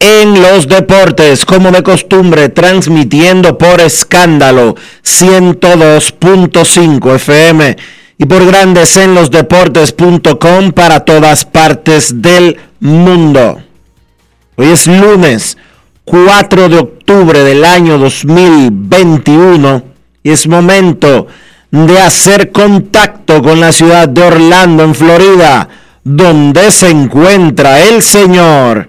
en los Deportes, como de costumbre, transmitiendo por escándalo 102.5 FM y por Grandes en los Deportes.com para todas partes del mundo. Hoy es lunes 4 de octubre del año 2021 y es momento de hacer contacto con la ciudad de Orlando, en Florida, donde se encuentra el señor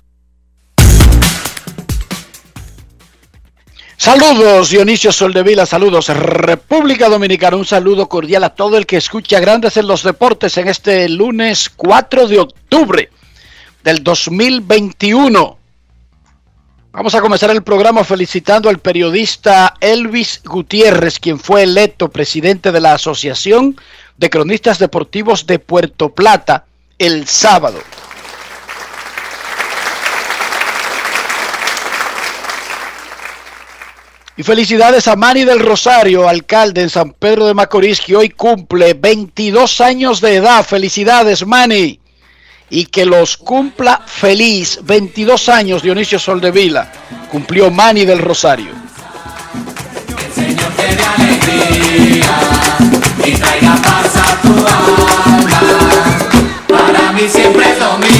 Saludos Dionisio Soldevila, saludos República Dominicana, un saludo cordial a todo el que escucha Grandes en los Deportes en este lunes 4 de octubre del 2021. Vamos a comenzar el programa felicitando al periodista Elvis Gutiérrez, quien fue electo presidente de la Asociación de Cronistas Deportivos de Puerto Plata el sábado. Y felicidades a Manny del Rosario, alcalde en San Pedro de Macorís, que hoy cumple 22 años de edad. Felicidades, Manny. Y que los cumpla feliz. 22 años, Dionisio Soldevila. Cumplió Manny del Rosario. El Señor alegría y traiga paz a tu alma. Para mí siempre es lo mismo,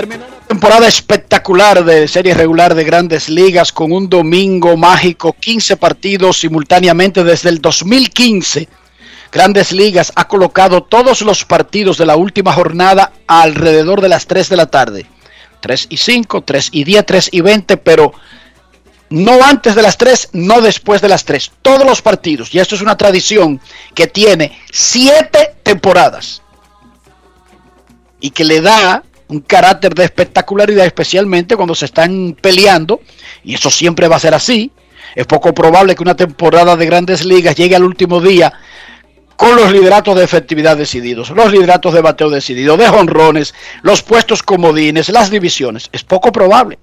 Terminó una temporada espectacular de serie regular de grandes ligas con un domingo mágico, 15 partidos simultáneamente desde el 2015 Grandes Ligas ha colocado todos los partidos de la última jornada alrededor de las 3 de la tarde. 3 y 5, 3 y 10, 3 y 20, pero no antes de las 3, no después de las 3. Todos los partidos. Y esto es una tradición que tiene 7 temporadas. Y que le da un carácter de espectacularidad, especialmente cuando se están peleando. Y eso siempre va a ser así. Es poco probable que una temporada de grandes ligas llegue al último día con los lideratos de efectividad decididos, los lideratos de bateo decidido, de jonrones, los puestos comodines, las divisiones. Es poco probable.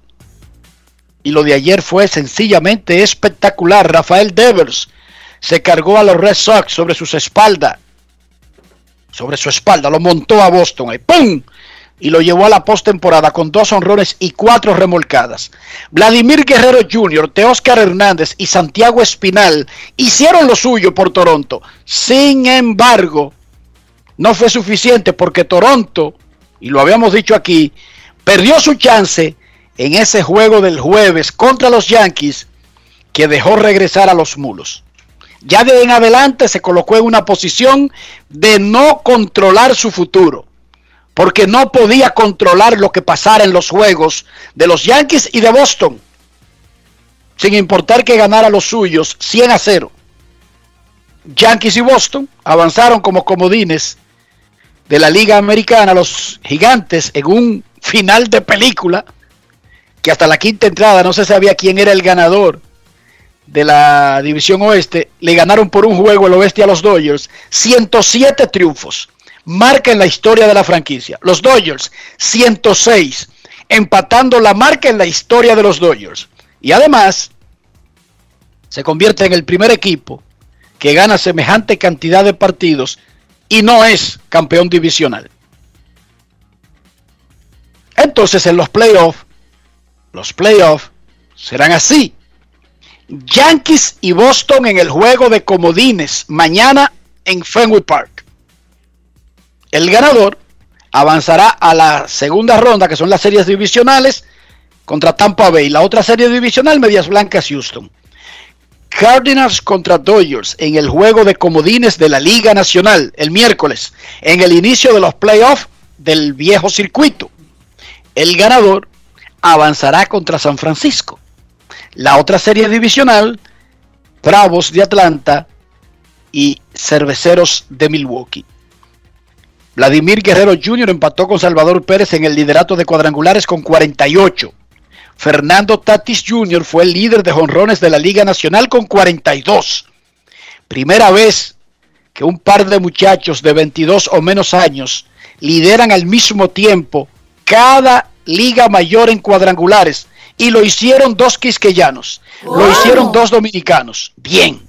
Y lo de ayer fue sencillamente espectacular. Rafael Devers se cargó a los Red Sox sobre sus espaldas. Sobre su espalda, lo montó a Boston. Ahí, ¡pum! Y lo llevó a la postemporada con dos honrones y cuatro remolcadas. Vladimir Guerrero Jr., Teóscar Hernández y Santiago Espinal hicieron lo suyo por Toronto. Sin embargo, no fue suficiente porque Toronto, y lo habíamos dicho aquí, perdió su chance en ese juego del jueves contra los Yankees que dejó regresar a los mulos. Ya de en adelante se colocó en una posición de no controlar su futuro, porque no podía controlar lo que pasara en los juegos de los Yankees y de Boston, sin importar que ganara los suyos 100 a 0. Yankees y Boston avanzaron como comodines de la Liga Americana, los gigantes, en un final de película, que hasta la quinta entrada no se sabía quién era el ganador de la División Oeste, le ganaron por un juego el Oeste a los Dodgers, 107 triunfos, marca en la historia de la franquicia. Los Dodgers, 106, empatando la marca en la historia de los Dodgers. Y además, se convierte en el primer equipo que gana semejante cantidad de partidos y no es campeón divisional. Entonces en los playoffs, los playoffs serán así. Yankees y Boston en el juego de comodines mañana en Fenway Park. El ganador avanzará a la segunda ronda, que son las series divisionales, contra Tampa Bay. La otra serie divisional, Medias Blancas Houston. Cardinals contra Dodgers en el juego de comodines de la Liga Nacional el miércoles, en el inicio de los playoffs del viejo circuito. El ganador avanzará contra San Francisco. La otra serie divisional, Bravos de Atlanta y Cerveceros de Milwaukee. Vladimir Guerrero Jr. empató con Salvador Pérez en el liderato de cuadrangulares con 48. Fernando Tatis Jr. fue el líder de jonrones de la Liga Nacional con 42. Primera vez que un par de muchachos de 22 o menos años lideran al mismo tiempo cada liga mayor en cuadrangulares y lo hicieron dos quisqueyanos, lo hicieron dos dominicanos. Bien.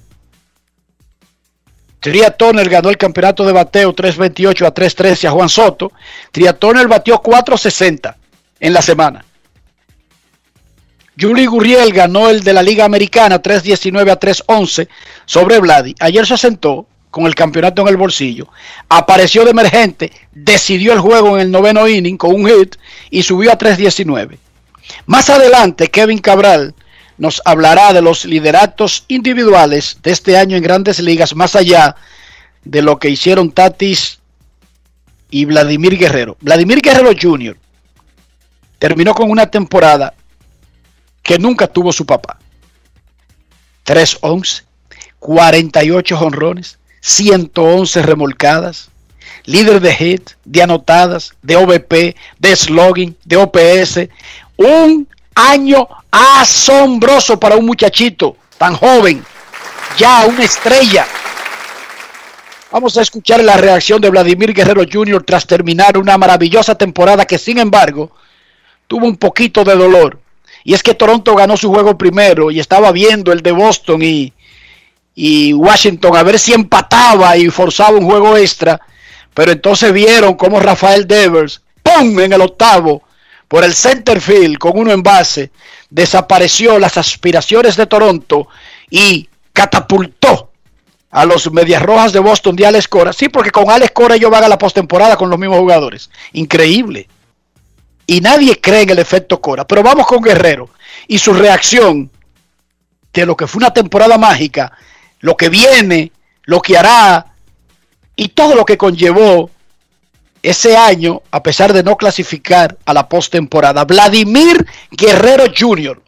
Tria Turner ganó el campeonato de bateo 328 a 313 a Juan Soto. Tria Turner batió 460 en la semana. Julie Gurriel ganó el de la Liga Americana 319 a 311 sobre Vladi. Ayer se sentó con el campeonato en el bolsillo. Apareció de emergente, decidió el juego en el noveno inning con un hit y subió a 319. Más adelante, Kevin Cabral nos hablará de los lideratos individuales de este año en grandes ligas, más allá de lo que hicieron Tatis y Vladimir Guerrero. Vladimir Guerrero Jr. terminó con una temporada que nunca tuvo su papá. 3-11, 48 honrones, 111 remolcadas, líder de hit, de anotadas, de OVP, de slogan, de OPS, un año asombroso para un muchachito tan joven, ya una estrella. Vamos a escuchar la reacción de Vladimir Guerrero Jr. tras terminar una maravillosa temporada que sin embargo tuvo un poquito de dolor. Y es que Toronto ganó su juego primero y estaba viendo el de Boston y, Washington a ver si empataba y forzaba un juego extra. Pero entonces vieron cómo Rafael Devers, ¡pum! en el octavo, por el center field con uno en base, desapareció las aspiraciones de Toronto y catapultó a los Medias Rojas de Boston de Alex Cora. Sí, porque con Alex Cora ellos van a la postemporada con los mismos jugadores. Increíble. Y nadie cree en el efecto Cora. Pero vamos con Guerrero y su reacción de lo que fue una temporada mágica, lo que viene, lo que hará y todo lo que conllevó ese año, a pesar de no clasificar a la postemporada. Vladimir Guerrero Jr.,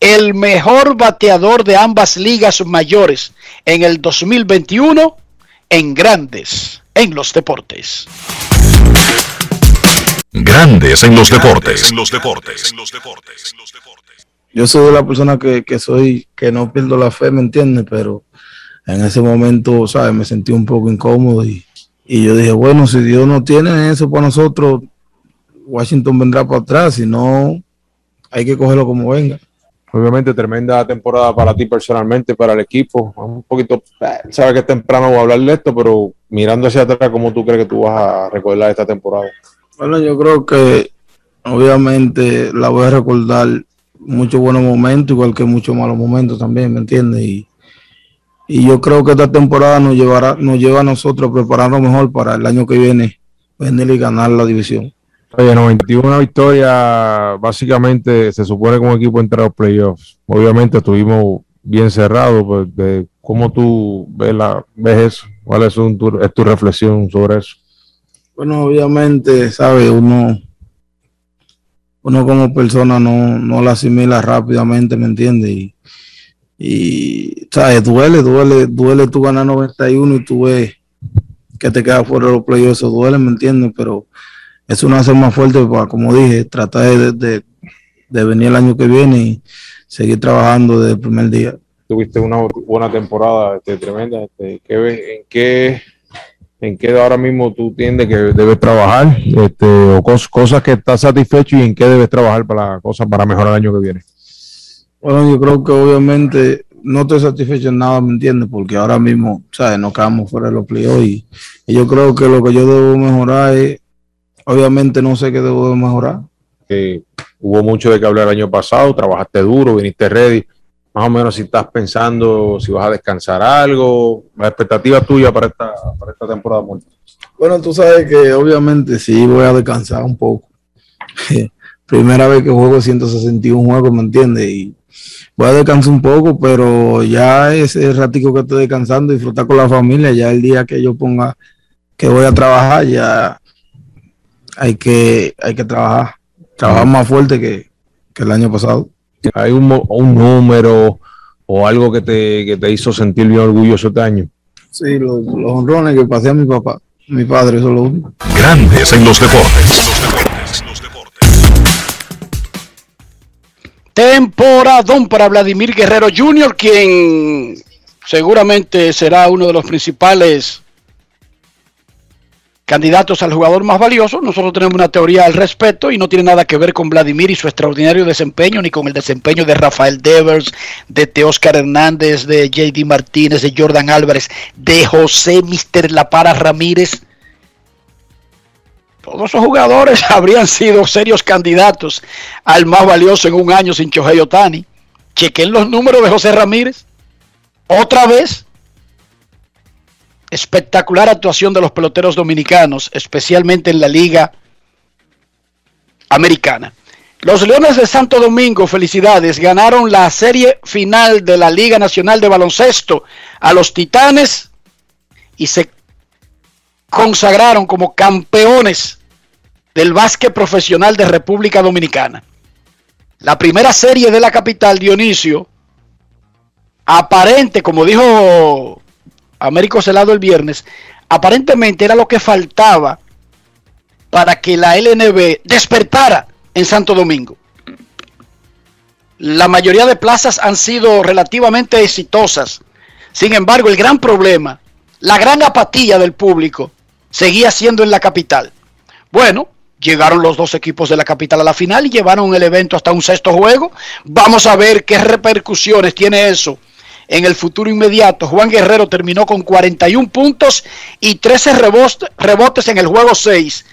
el mejor bateador de ambas ligas mayores en el 2021 en grandes en los deportes. Grandes en los deportes. En los deportes. Yo soy la persona que, que soy, que no pierdo la fe, ¿me entiendes? Pero en ese momento, ¿sabes? Me sentí un poco incómodo y, y yo dije, bueno, si Dios no tiene eso para nosotros, Washington vendrá para atrás, si no, hay que cogerlo como venga. Obviamente, tremenda temporada para ti personalmente, para el equipo. Un poquito, eh, sabes que es temprano voy a hablar de esto, pero mirando hacia atrás, ¿cómo tú crees que tú vas a recordar esta temporada? Bueno, yo creo que obviamente la voy a recordar muchos buenos momentos, igual que muchos malos momentos también, ¿me entiendes? Y y yo creo que esta temporada nos llevará, nos lleva a nosotros a prepararnos mejor para el año que viene venir y ganar la división. Oye, 91 victoria, básicamente se supone un equipo entra a los playoffs. Obviamente tuvimos bien cerrado, pues, de cómo tú ves, la, ves eso, cuál es, tu, es tu reflexión sobre eso. Bueno, obviamente, sabe, uno, uno como persona no, no la asimila rápidamente, ¿me entiendes? Y, y, ¿sabes? Duele, duele, duele tú ganar 91 y tú ves que te quedas fuera de los playoffs, eso duele, ¿me entiendes? Pero eso no hace más fuerte para, como dije, tratar de, de, venir el año que viene y seguir trabajando desde el primer día. Tuviste una buena temporada este, tremenda. Este, ¿En qué en qué ahora mismo tú entiendes que debes trabajar este, o cosas que estás satisfecho y en qué debes trabajar para cosas para mejorar el año que viene? Bueno, yo creo que obviamente no estoy satisfecho en nada, ¿me entiendes? Porque ahora mismo, ¿sabes? Nos quedamos fuera de los playoffs y, y, yo creo que lo que yo debo mejorar es, obviamente no sé qué debo mejorar. Que hubo mucho de que hablar el año pasado, trabajaste duro, viniste ready, más o menos si estás pensando si vas a descansar algo, la expectativa tuya para esta, para esta temporada. Bueno, tú sabes que obviamente sí voy a descansar un poco. Primera vez que juego 161 juegos, ¿me entiendes? Y voy a descansar un poco, pero ya ese ratico que estoy descansando, disfrutar con la familia, ya el día que yo ponga que voy a trabajar, ya hay que, hay que trabajar, trabajar más fuerte que, que el año pasado. ¿Hay un, número o algo que te, que te, hizo sentir bien orgulloso este año? Sí, los, honrones que pasé a mi papá, mi padre, eso lo único. Grandes en los deportes. Los deportes, Temporadón para Vladimir Guerrero Jr., quien seguramente será uno de los principales candidatos al jugador más valioso. Nosotros tenemos una teoría al respecto y no tiene nada que ver con Vladimir y su extraordinario desempeño, ni con el desempeño de Rafael Devers, de Teóscar Hernández, de JD Martínez, de Jordan Álvarez, de José Mister La Para Ramírez. Todos esos jugadores habrían sido serios candidatos al más valioso en un año sin Chohei Otani. Chequen los números de José Ramírez. Otra vez, espectacular actuación de los peloteros dominicanos, especialmente en la liga americana. Los Leones de Santo Domingo, felicidades, ganaron la serie final de la Liga Nacional de Baloncesto a los Titanes y se consagraron como campeones del básquet profesional de República Dominicana. La primera serie de la capital, Dionisio, aparente, como dijo Américo Celado el viernes, aparentemente era lo que faltaba para que la LNB despertara en Santo Domingo. La mayoría de plazas han sido relativamente exitosas. Sin embargo, el gran problema, la gran apatía del público, seguía siendo en la capital. Bueno, llegaron los dos equipos de la capital a la final y llevaron el evento hasta un sexto juego. Vamos a ver qué repercusiones tiene eso en el futuro inmediato. Juan Guerrero terminó con 41 puntos y 13 rebotes en el juego 6.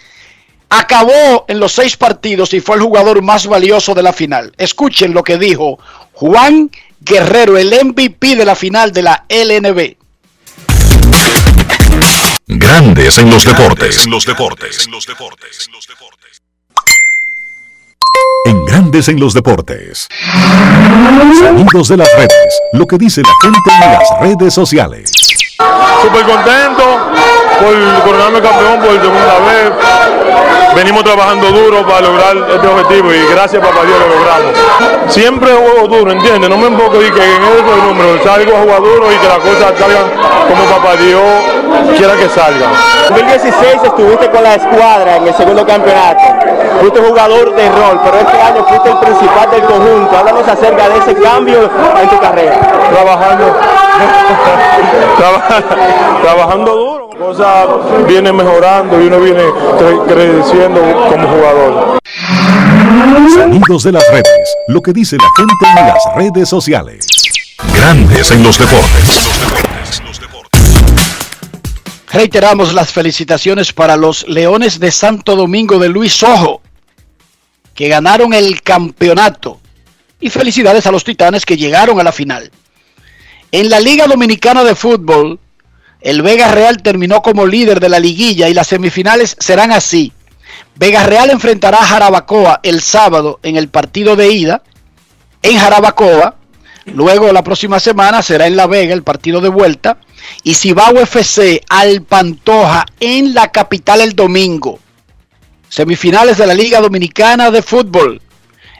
Acabó en los seis partidos y fue el jugador más valioso de la final. Escuchen lo que dijo Juan Guerrero, el MVP de la final de la LNB. Grandes en los deportes. En los deportes. En los deportes. En Grandes en los Deportes. Sonidos de las redes. Lo que dice la gente en las redes sociales. Súper contento por coronarme campeón por segunda vez. Venimos trabajando duro para lograr este objetivo y gracias papá Dios lo logramos. Siempre juego duro, ¿entiendes? No me enfoco y que en eso el número salgo a jugar duro y que las cosas salgan como papá Dios quiera que salgan. En 2016 estuviste con la escuadra en el segundo campeonato. Fuiste jugador de rol, pero este año fuiste el principal del conjunto. Háblanos acerca de ese cambio en tu carrera. Trabajando, trabajando duro. Cosas vienen mejorando y uno viene creciendo como jugador. Sonidos de las redes. Lo que dice la gente en las redes sociales. Grandes en los deportes. Reiteramos las felicitaciones para los Leones de Santo Domingo de Luis Ojo, que ganaron el campeonato. Y felicidades a los Titanes que llegaron a la final. En la Liga Dominicana de Fútbol, el Vega Real terminó como líder de la liguilla y las semifinales serán así. Vega Real enfrentará a Jarabacoa el sábado en el partido de ida en Jarabacoa. Luego la próxima semana será en La Vega el partido de vuelta y si va UFC al Pantoja en la capital el domingo. Semifinales de la Liga Dominicana de Fútbol.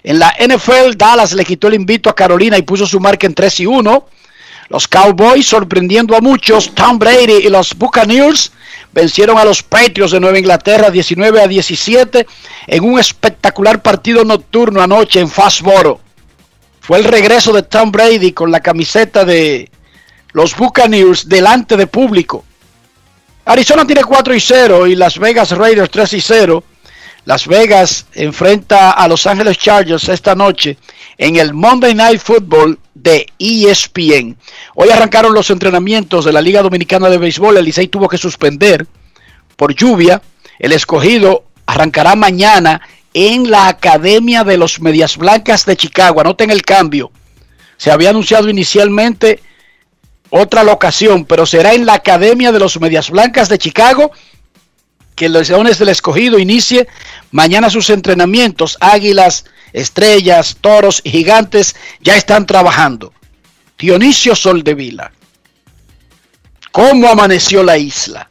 En la NFL, Dallas le quitó el invito a Carolina y puso su marca en 3 y 1. Los Cowboys sorprendiendo a muchos. Tom Brady y los Buccaneers vencieron a los Patriots de Nueva Inglaterra 19 a 17 en un espectacular partido nocturno anoche en Fastboro. Fue el regreso de Tom Brady con la camiseta de los Buccaneers delante de público. Arizona tiene 4 y 0 y Las Vegas Raiders 3 y 0. Las Vegas enfrenta a Los Ángeles Chargers esta noche en el Monday Night Football de ESPN. Hoy arrancaron los entrenamientos de la Liga Dominicana de Béisbol. El Licey tuvo que suspender por lluvia. El escogido arrancará mañana en la Academia de los Medias Blancas de Chicago. Anoten el cambio. Se había anunciado inicialmente otra locación, pero será en la Academia de los Medias Blancas de Chicago que los Leones del Escogido inicie mañana sus entrenamientos. Águilas, estrellas, toros y gigantes ya están trabajando. Dionisio Soldevila, ¿cómo amaneció la isla?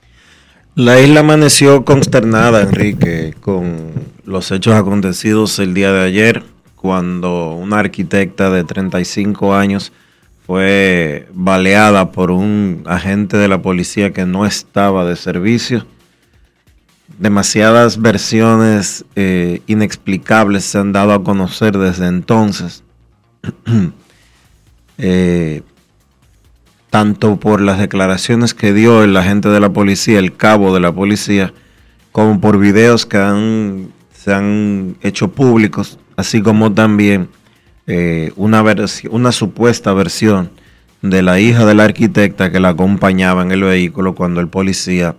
La isla amaneció consternada, Enrique, con los hechos acontecidos el día de ayer, cuando una arquitecta de 35 años fue baleada por un agente de la policía que no estaba de servicio demasiadas versiones eh, inexplicables se han dado a conocer desde entonces, eh, tanto por las declaraciones que dio el agente de la policía, el cabo de la policía, como por videos que se han hecho públicos, así como también eh, una, una supuesta versión de la hija del arquitecta que la acompañaba en el vehículo cuando el policía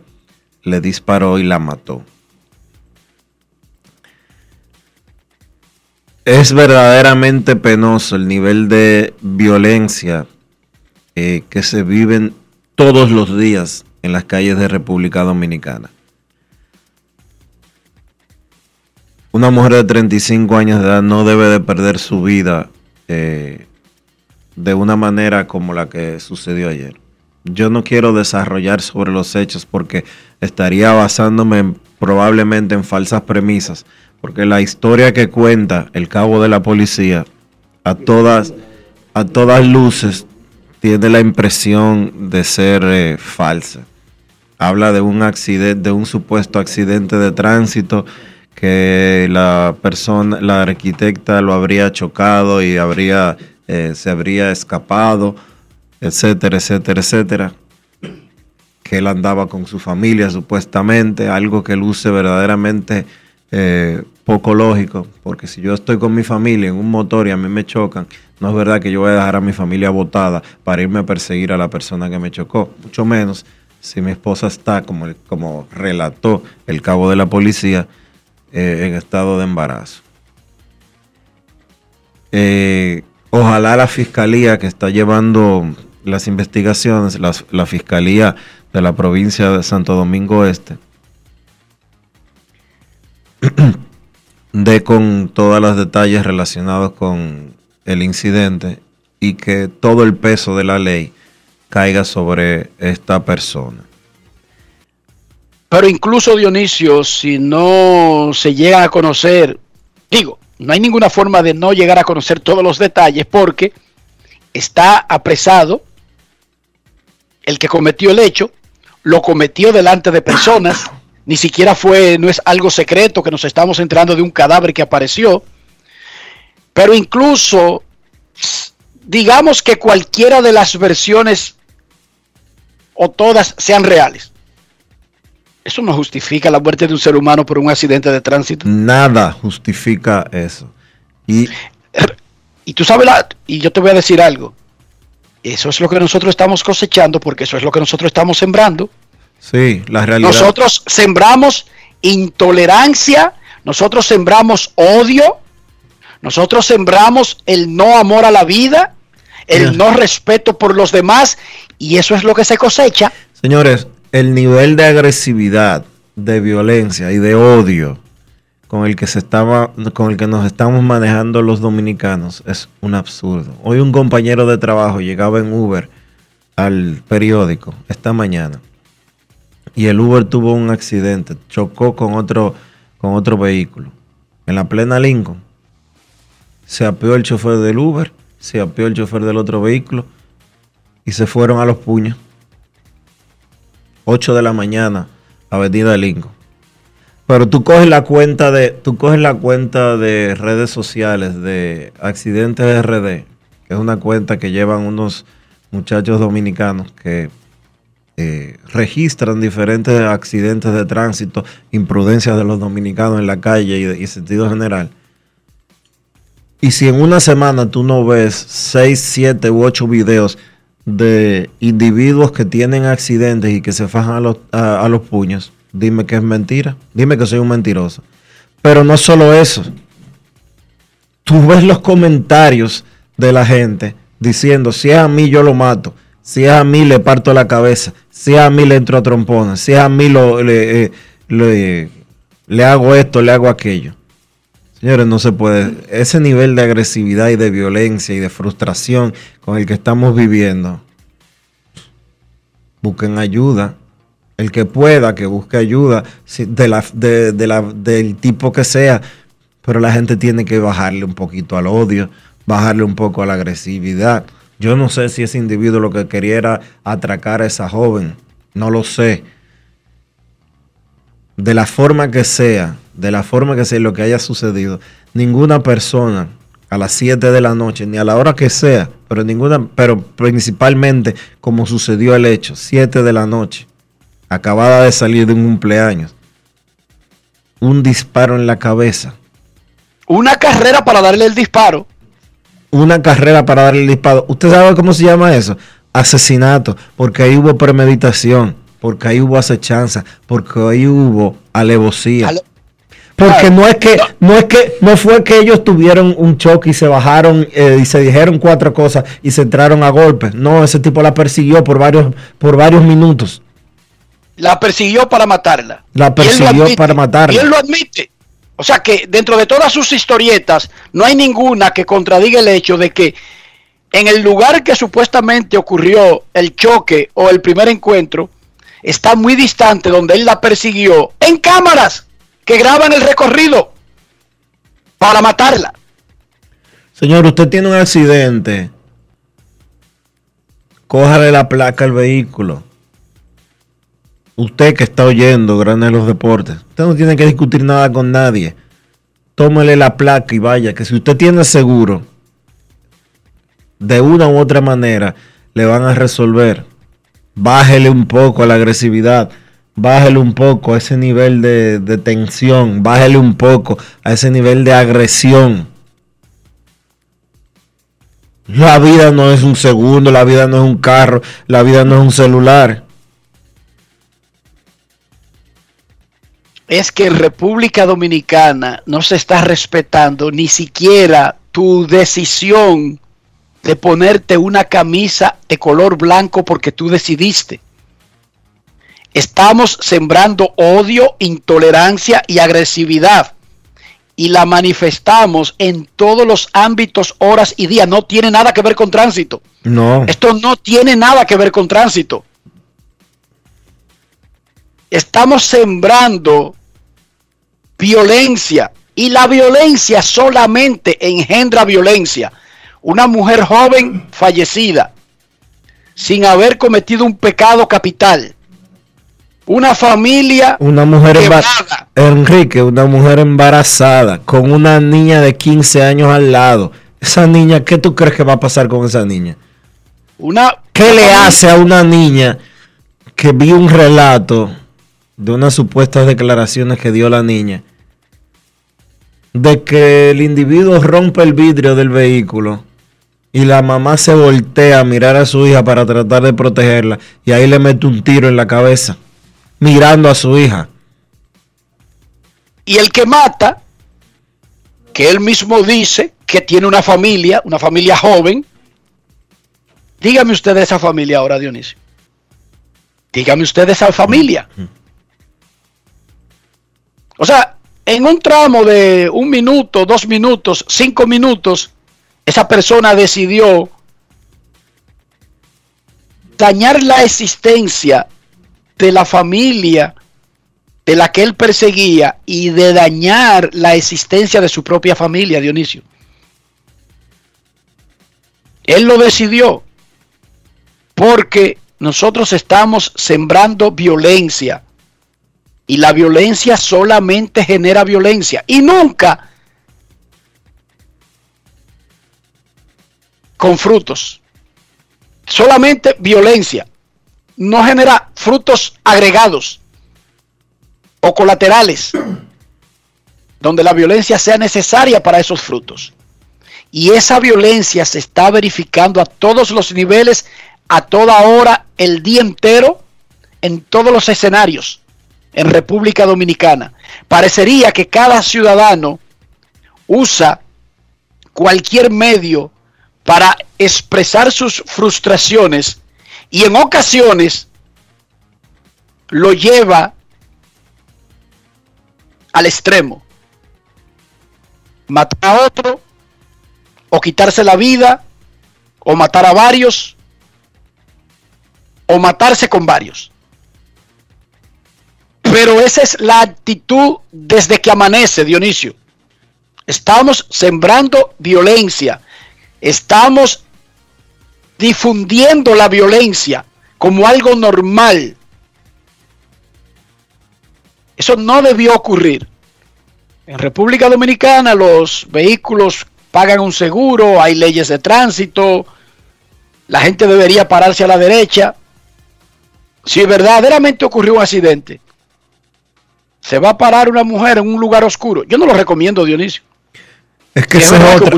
le disparó y la mató. Es verdaderamente penoso el nivel de violencia eh, que se viven todos los días en las calles de República Dominicana. Una mujer de 35 años de edad no debe de perder su vida eh, de una manera como la que sucedió ayer. Yo no quiero desarrollar sobre los hechos porque estaría basándome probablemente en falsas premisas, porque la historia que cuenta el cabo de la policía a todas, a todas luces tiene la impresión de ser eh, falsa. Habla de un accidente, de un supuesto accidente de tránsito que la persona, la arquitecta lo habría chocado y habría, eh, se habría escapado, etcétera, etcétera, etcétera que él andaba con su familia supuestamente, algo que luce verdaderamente eh, poco lógico, porque si yo estoy con mi familia en un motor y a mí me chocan, no es verdad que yo voy a dejar a mi familia botada para irme a perseguir a la persona que me chocó, mucho menos si mi esposa está, como, como relató el cabo de la policía, eh, en estado de embarazo. Eh, ojalá la fiscalía que está llevando las investigaciones, la fiscalía de la provincia de Santo Domingo Este, de con todos los detalles relacionados con el incidente y que todo el peso de la ley caiga sobre esta persona. Pero incluso Dionisio, si no se llega a conocer, digo, no hay ninguna forma de no llegar a conocer todos los detalles porque está apresado el que cometió el hecho, lo cometió delante de personas, ni siquiera fue, no es algo secreto que nos estamos enterando de un cadáver que apareció, pero incluso, digamos que cualquiera de las versiones o todas sean reales. Eso no justifica la muerte de un ser humano por un accidente de tránsito. Nada justifica eso. Y, y tú sabes, la, y yo te voy a decir algo. Eso es lo que nosotros estamos cosechando porque eso es lo que nosotros estamos sembrando. Sí, la realidad. Nosotros sembramos intolerancia, nosotros sembramos odio, nosotros sembramos el no amor a la vida, el no respeto por los demás y eso es lo que se cosecha. Señores, el nivel de agresividad, de violencia y de odio con el que se estaba, con el que nos estamos manejando los dominicanos es un absurdo. Hoy un compañero de trabajo llegaba en Uber al periódico esta mañana y el Uber tuvo un accidente, chocó con otro, con otro vehículo en la plena Lincoln. Se apeó el chofer del Uber, se apeó el chofer del otro vehículo y se fueron a los puños. 8 de la mañana, Avenida Lincoln. Pero tú coges la cuenta de, tú coges la cuenta de redes sociales de accidentes RD, que es una cuenta que llevan unos muchachos dominicanos que eh, registran diferentes accidentes de tránsito, imprudencias de los dominicanos en la calle y, en sentido general. Y si en una semana tú no ves 6, 7 u 8 videos de individuos que tienen accidentes y que se fajan a los, a los puños, dime que es mentira, dime que soy un mentiroso. Pero no solo eso. Tú ves los comentarios de la gente diciendo, si es a mí yo lo mato, si es a mí le parto la cabeza, si es a mí le entro a trompona, si es a mí le, eh, le, le hago esto, le hago aquello. Señores, no se puede. Ese nivel de agresividad y de violencia y de frustración con el que estamos viviendo, busquen ayuda el que pueda, que busque ayuda del tipo que sea, pero la gente tiene que bajarle un poquito al odio, bajarle un poco a la agresividad. Yo no sé si ese individuo lo que quería era atracar a esa joven, no lo sé. De la forma que sea, de la forma que sea lo que haya sucedido, ninguna persona a las 7 de la noche, ni a la hora que sea, pero ninguna, pero principalmente como sucedió el hecho, 7 de la noche, acabada de salir de un cumpleaños, un disparo en la cabeza. Una carrera para darle el disparo. Una carrera para darle el disparo. ¿Usted sabe cómo se llama eso? Asesinato, porque ahí hubo premeditación, porque ahí hubo acechanza, porque ahí hubo alevosía. Porque no es que, no es que, no fue que ellos tuvieron un choque y se bajaron eh, y se dijeron cuatro cosas y se entraron a golpes. No, ese tipo la persiguió por varios, por varios minutos. La persiguió para matarla. La persiguió para matarla. Y él lo admite. O sea que dentro de todas sus historietas no hay ninguna que contradiga el hecho de que en el lugar que supuestamente ocurrió el choque o el primer encuentro, está muy distante donde él la persiguió en cámaras que graban el recorrido para matarla. Señor, usted tiene un accidente. Cójale la placa al vehículo usted que está oyendo Grandes los Deportes, usted no tiene que discutir nada con nadie. Tómele la placa y vaya, que si usted tiene seguro, de una u otra manera le van a resolver. Bájele un poco a la agresividad, bájele un poco a ese nivel de, de tensión, bájele un poco a ese nivel de agresión. La vida no es un segundo, la vida no es un carro, la vida no es un celular. Es que en República Dominicana no se está respetando ni siquiera tu decisión de ponerte una camisa de color blanco porque tú decidiste. Estamos sembrando odio, intolerancia y agresividad. Y la manifestamos en todos los ámbitos, horas y días. No tiene nada que ver con tránsito. No. Esto no tiene nada que ver con tránsito. Estamos sembrando violencia. Y la violencia solamente engendra violencia. Una mujer joven fallecida sin haber cometido un pecado capital. Una familia una mujer embarazada. Enrique, una mujer embarazada con una niña de 15 años al lado. Esa niña, ¿qué tú crees que va a pasar con esa niña? Una, ¿Qué le hace a una niña que vio un relato de unas supuestas declaraciones que dio la niña de que el individuo rompe el vidrio del vehículo y la mamá se voltea a mirar a su hija para tratar de protegerla y ahí le mete un tiro en la cabeza mirando a su hija. Y el que mata, que él mismo dice que tiene una familia, una familia joven, dígame usted de esa familia ahora, Dionisio. Dígame usted de esa familia. O sea, en un tramo de un minuto, dos minutos, cinco minutos, esa persona decidió dañar la existencia de la familia de la que él perseguía y de dañar la existencia de su propia familia, Dionisio. Él lo decidió porque nosotros estamos sembrando violencia y la violencia solamente genera violencia y nunca con frutos. Solamente violencia. No genera frutos agregados o colaterales donde la violencia sea necesaria para esos frutos. Y esa violencia se está verificando a todos los niveles, a toda hora, el día entero, en todos los escenarios en República Dominicana. Parecería que cada ciudadano usa cualquier medio para expresar sus frustraciones y en ocasiones lo lleva al extremo. Matar a otro, o quitarse la vida, o matar a varios, o matarse con varios. Pero esa es la actitud desde que amanece, Dionisio. Estamos sembrando violencia. Estamos difundiendo la violencia como algo normal. Eso no debió ocurrir. En República Dominicana los vehículos pagan un seguro, hay leyes de tránsito, la gente debería pararse a la derecha. Si verdaderamente ocurrió un accidente, se va a parar una mujer en un lugar oscuro. Yo no lo recomiendo, Dionisio. Es que, esa, es otra,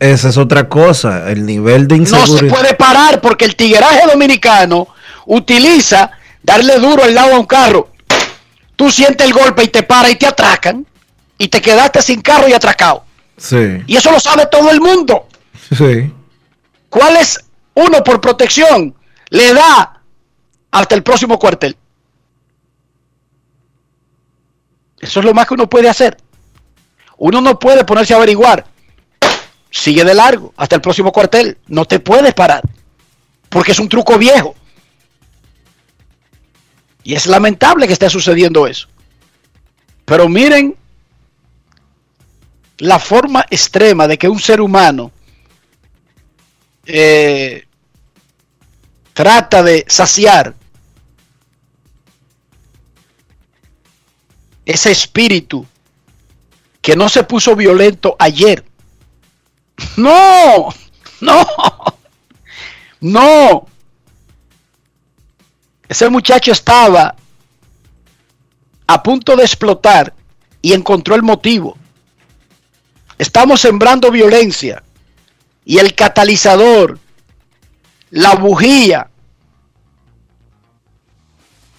esa es otra cosa, el nivel de inseguridad. No se puede parar porque el tigueraje dominicano utiliza darle duro al lado a un carro. Tú sientes el golpe y te para y te atracan y te quedaste sin carro y atracado. Sí. Y eso lo sabe todo el mundo. Sí. ¿Cuál es uno por protección? Le da hasta el próximo cuartel. Eso es lo más que uno puede hacer. Uno no puede ponerse a averiguar. Sigue de largo hasta el próximo cuartel. No te puedes parar. Porque es un truco viejo. Y es lamentable que esté sucediendo eso. Pero miren la forma extrema de que un ser humano eh, trata de saciar ese espíritu que no se puso violento ayer. No, no, no. Ese muchacho estaba a punto de explotar y encontró el motivo. Estamos sembrando violencia y el catalizador, la bujía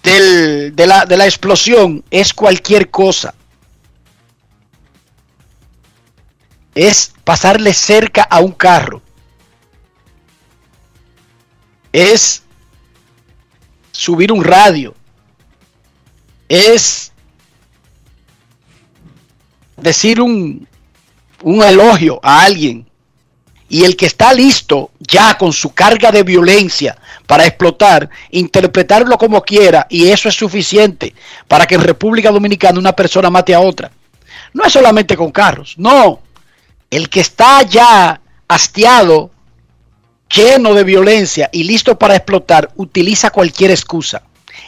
de, la, de la explosión es cualquier cosa. Es pasarle cerca a un carro. Es subir un radio. Es decir un, un elogio a alguien. Y el que está listo ya con su carga de violencia para explotar, interpretarlo como quiera, y eso es suficiente para que en República Dominicana una persona mate a otra. No es solamente con carros, no. El que está ya hastiado, lleno de violencia y listo para explotar, utiliza cualquier excusa.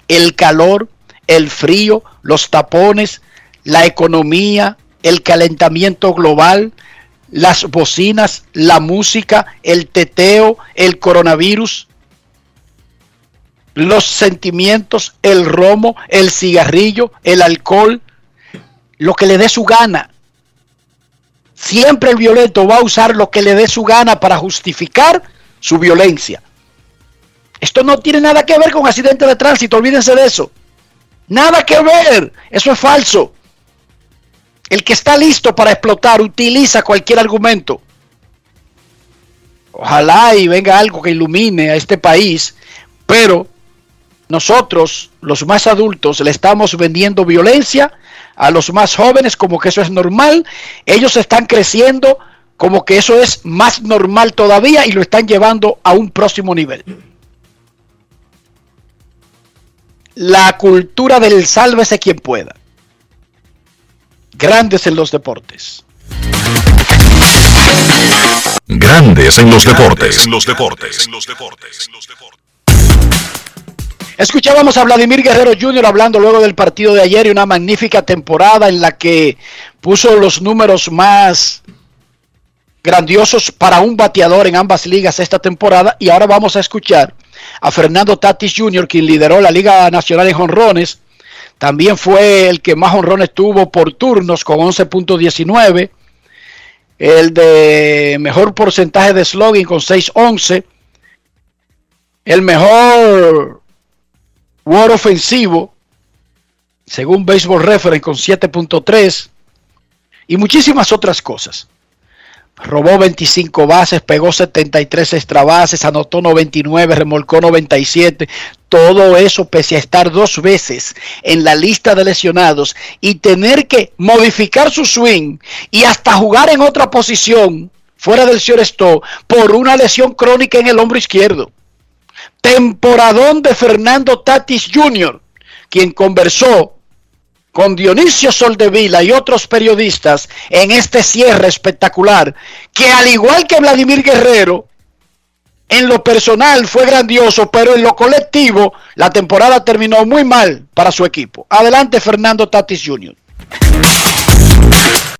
El calor, el frío, los tapones, la economía, el calentamiento global, las bocinas, la música, el teteo, el coronavirus, los sentimientos, el romo, el cigarrillo, el alcohol, lo que le dé su gana. Siempre el violento va a usar lo que le dé su gana para justificar su violencia. Esto no tiene nada que ver con accidentes de tránsito, olvídense de eso. Nada que ver, eso es falso. El que está listo para explotar utiliza cualquier argumento. Ojalá y venga algo que ilumine a este país, pero nosotros, los más adultos, le estamos vendiendo violencia a los más jóvenes como que eso es normal. Ellos están creciendo como que eso es más normal todavía y lo están llevando a un próximo nivel. La cultura del sálvese quien pueda. Grandes en los deportes. Grandes en los deportes. En los deportes. En los deportes. Escuchábamos a Vladimir Guerrero Jr. hablando luego del partido de ayer y una magnífica temporada en la que puso los números más grandiosos para un bateador en ambas ligas esta temporada. Y ahora vamos a escuchar a Fernando Tatis Jr., quien lideró la Liga Nacional en jonrones. También fue el que más jonrones tuvo por turnos con 11.19 el de mejor porcentaje de slogan con 6-11, el mejor war ofensivo, según Baseball Reference, con 7.3, y muchísimas otras cosas. Robó 25 bases, pegó 73 extra bases, anotó 99, remolcó 97. Todo eso pese a estar dos veces en la lista de lesionados y tener que modificar su swing y hasta jugar en otra posición fuera del Stone por una lesión crónica en el hombro izquierdo. Temporadón de Fernando Tatis Jr., quien conversó con Dionisio Soldevila y otros periodistas en este cierre espectacular, que al igual que Vladimir Guerrero, en lo personal fue grandioso, pero en lo colectivo la temporada terminó muy mal para su equipo. Adelante Fernando Tatis Jr.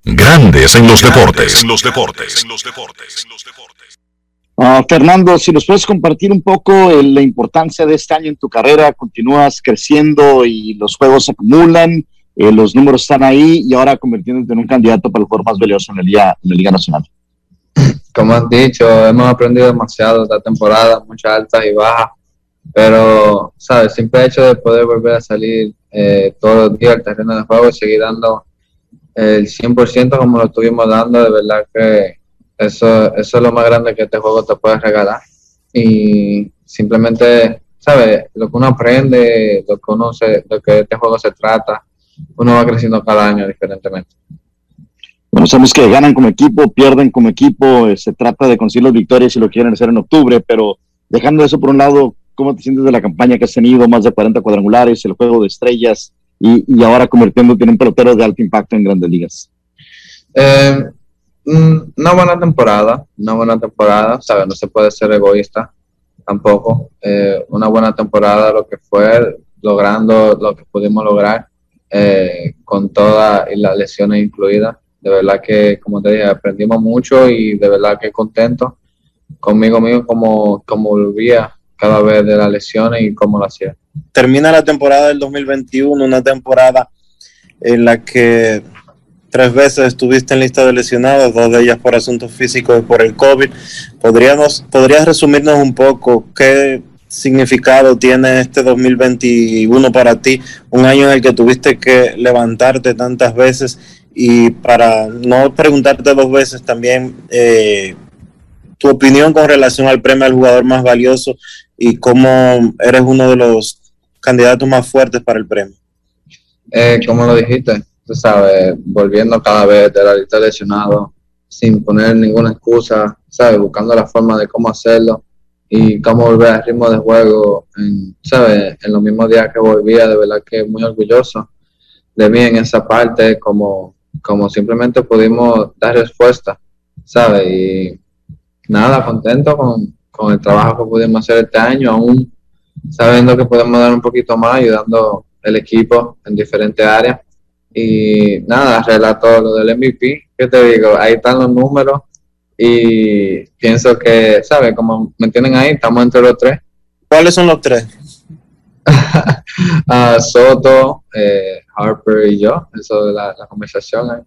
Grandes en los deportes. En los deportes. En los deportes. Uh, Fernando, si nos puedes compartir un poco eh, la importancia de este año en tu carrera, continúas creciendo y los juegos se acumulan. Eh, los números están ahí y ahora convirtiéndote en un candidato para el jugador más valioso en la Liga, Liga Nacional. Como has dicho, hemos aprendido demasiado esta temporada, muchas altas y bajas, pero, ¿sabes? Simple hecho de poder volver a salir eh, todos los días al terreno de juego y seguir dando el 100% como lo estuvimos dando, de verdad que eso, eso es lo más grande que este juego te puede regalar. Y simplemente, ¿sabes? Lo que uno aprende, lo que uno se, lo que este juego se trata, uno va creciendo cada año diferentemente. Bueno, sabemos que ganan como equipo, pierden como equipo, eh, se trata de conseguir las victorias si lo quieren hacer en octubre, pero dejando eso por un lado, ¿cómo te sientes de la campaña que has tenido? Más de 40 cuadrangulares, el juego de estrellas y, y ahora convirtiéndote en un pelotero de alto impacto en grandes ligas. Eh, una buena temporada, una buena temporada, ¿sabes? No se puede ser egoísta tampoco. Eh, una buena temporada, lo que fue, logrando lo que pudimos lograr eh, con todas las lesiones incluidas. De verdad que, como te dije, aprendimos mucho y de verdad que contento conmigo mismo como, como volvía cada vez de las lesiones y cómo lo hacía. Termina la temporada del 2021, una temporada en la que tres veces estuviste en lista de lesionados, dos de ellas por asuntos físicos y por el COVID. ¿Podríamos, ¿Podrías resumirnos un poco qué significado tiene este 2021 para ti? Un año en el que tuviste que levantarte tantas veces y para no preguntarte dos veces también eh, tu opinión con relación al premio al jugador más valioso y cómo eres uno de los candidatos más fuertes para el premio. Eh, lo dijiste, tú sabes, volviendo cada vez de la lista lesionado, sin poner ninguna excusa, sabes, buscando la forma de cómo hacerlo y cómo volver al ritmo de juego, en, ¿sabes? En los mismos días que volvía, de verdad que muy orgulloso de mí en esa parte, como, como simplemente pudimos dar respuesta, ¿sabes? Y nada, contento con, con el trabajo que pudimos hacer este año, aún sabiendo que podemos dar un poquito más, ayudando el equipo en diferentes áreas. Y nada, relato lo del MVP, ¿qué te digo? Ahí están los números y pienso que, ¿sabes? Como me tienen ahí, estamos entre los tres. ¿Cuáles son los tres? uh, Soto, eh, Harper y yo, eso de la, conversación,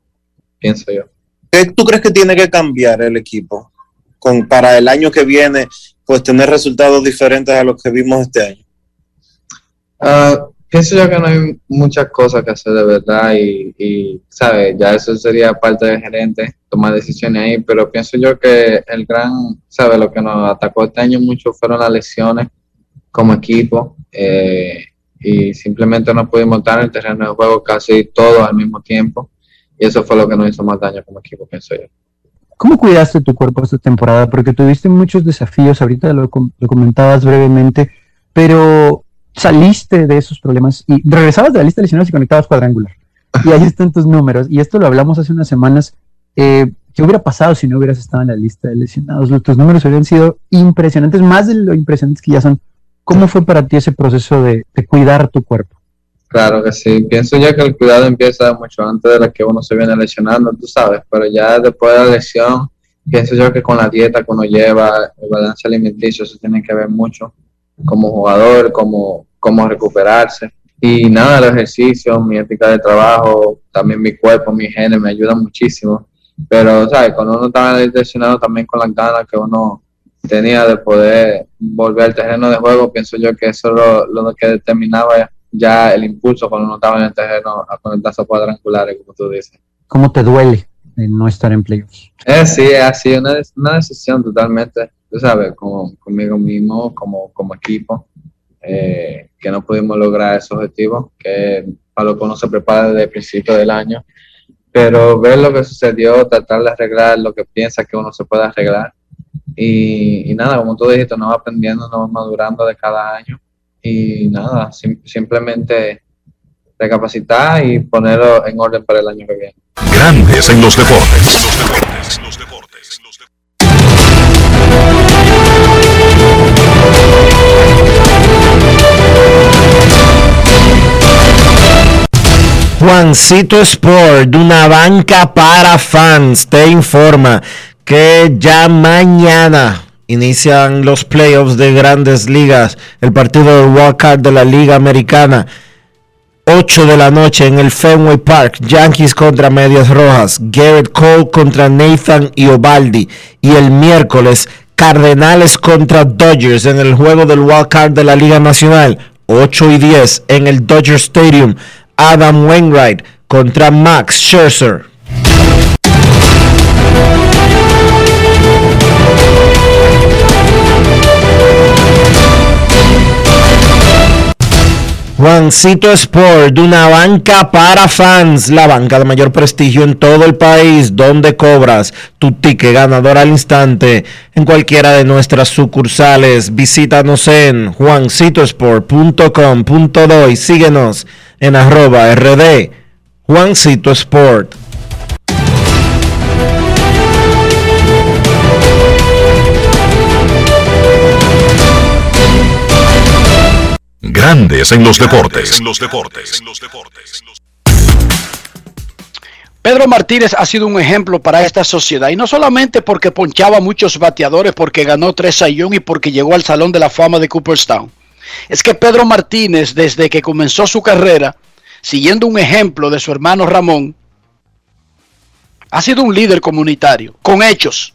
pienso yo. ¿Qué tú crees que tiene que cambiar el equipo con, para el año que viene, pues tener resultados diferentes a los que vimos este año? Uh, pienso yo que no hay muchas cosas que hacer de verdad y, y ¿sabes? Ya eso sería parte del gerente, tomar decisiones ahí, pero pienso yo que el gran, ¿sabes? Lo que nos atacó este año mucho fueron las lesiones como equipo. Eh, y simplemente no pudimos estar en el terreno de juego casi todo al mismo tiempo y eso fue lo que nos hizo más daño como equipo, pienso yo. ¿Cómo cuidaste tu cuerpo esta temporada? Porque tuviste muchos desafíos, ahorita lo, lo comentabas brevemente, pero saliste de esos problemas y regresabas de la lista de lesionados y conectabas cuadrangular. Y ahí están tus números. Y esto lo hablamos hace unas semanas. Eh, ¿Qué hubiera pasado si no hubieras estado en la lista de lesionados? Tus números habrían sido impresionantes, más de lo impresionantes que ya son. ¿Cómo fue para ti ese proceso de, cuidar tu cuerpo? Claro que sí. Pienso ya que el cuidado empieza mucho antes de la que uno se viene lesionando, tú sabes, pero ya después de la lesión, pienso yo que con la dieta que uno lleva, el balance alimenticio, se tiene que ver mucho como jugador, como, como recuperarse. Y nada, el ejercicio, mi ética de trabajo, también mi cuerpo, mi genes me ayudan muchísimo. Pero, ¿sabes? Cuando uno estaba lesionado también con las ganas que uno tenía de poder volver al terreno de juego, pienso yo que eso es lo, lo que determinaba ya el impulso cuando uno estaba en el terreno a conectarse a cuadrangulares, como tú dices. ¿Cómo te duele no estar en playoffs? Eh, sí, ha sido una, una decisión totalmente, tú sabes, como, conmigo mismo, como, como equipo. Eh, que no pudimos lograr ese objetivo, que para lo que uno se prepara desde el principio del año. Pero ver lo que sucedió, tratar de arreglar lo que piensa que uno se puede arreglar. Y, nada, como tú dijiste, nos va aprendiendo, nos va madurando de cada año. Y nada, simplemente recapacitar y ponerlo en orden para el año que viene. Grandes en los deportes. Los deportes, los deportes. Juancito Sport, una banca para fans, te informa que ya mañana inician los playoffs de grandes ligas, el partido del Card de la Liga Americana. 8 de la noche en el Fenway Park, Yankees contra Medias Rojas, Garrett Cole contra Nathan Iobaldi y el miércoles Cardenales contra Dodgers en el juego del Card de la Liga Nacional, 8 y 10 en el Dodger Stadium. Adam Wainwright contra Max Scherzer. Juancito Sport, una banca para fans, la banca de mayor prestigio en todo el país, donde cobras tu ticket ganador al instante en cualquiera de nuestras sucursales. Visítanos en juancitosport.com.do y síguenos en arroba rd Juancito Sport. Grandes en los deportes. En los deportes. Pedro Martínez ha sido un ejemplo para esta sociedad y no solamente porque ponchaba muchos bateadores, porque ganó tres sayón y porque llegó al Salón de la Fama de Cooperstown es que Pedro Martínez, desde que comenzó su carrera, siguiendo un ejemplo de su hermano Ramón, ha sido un líder comunitario, con hechos.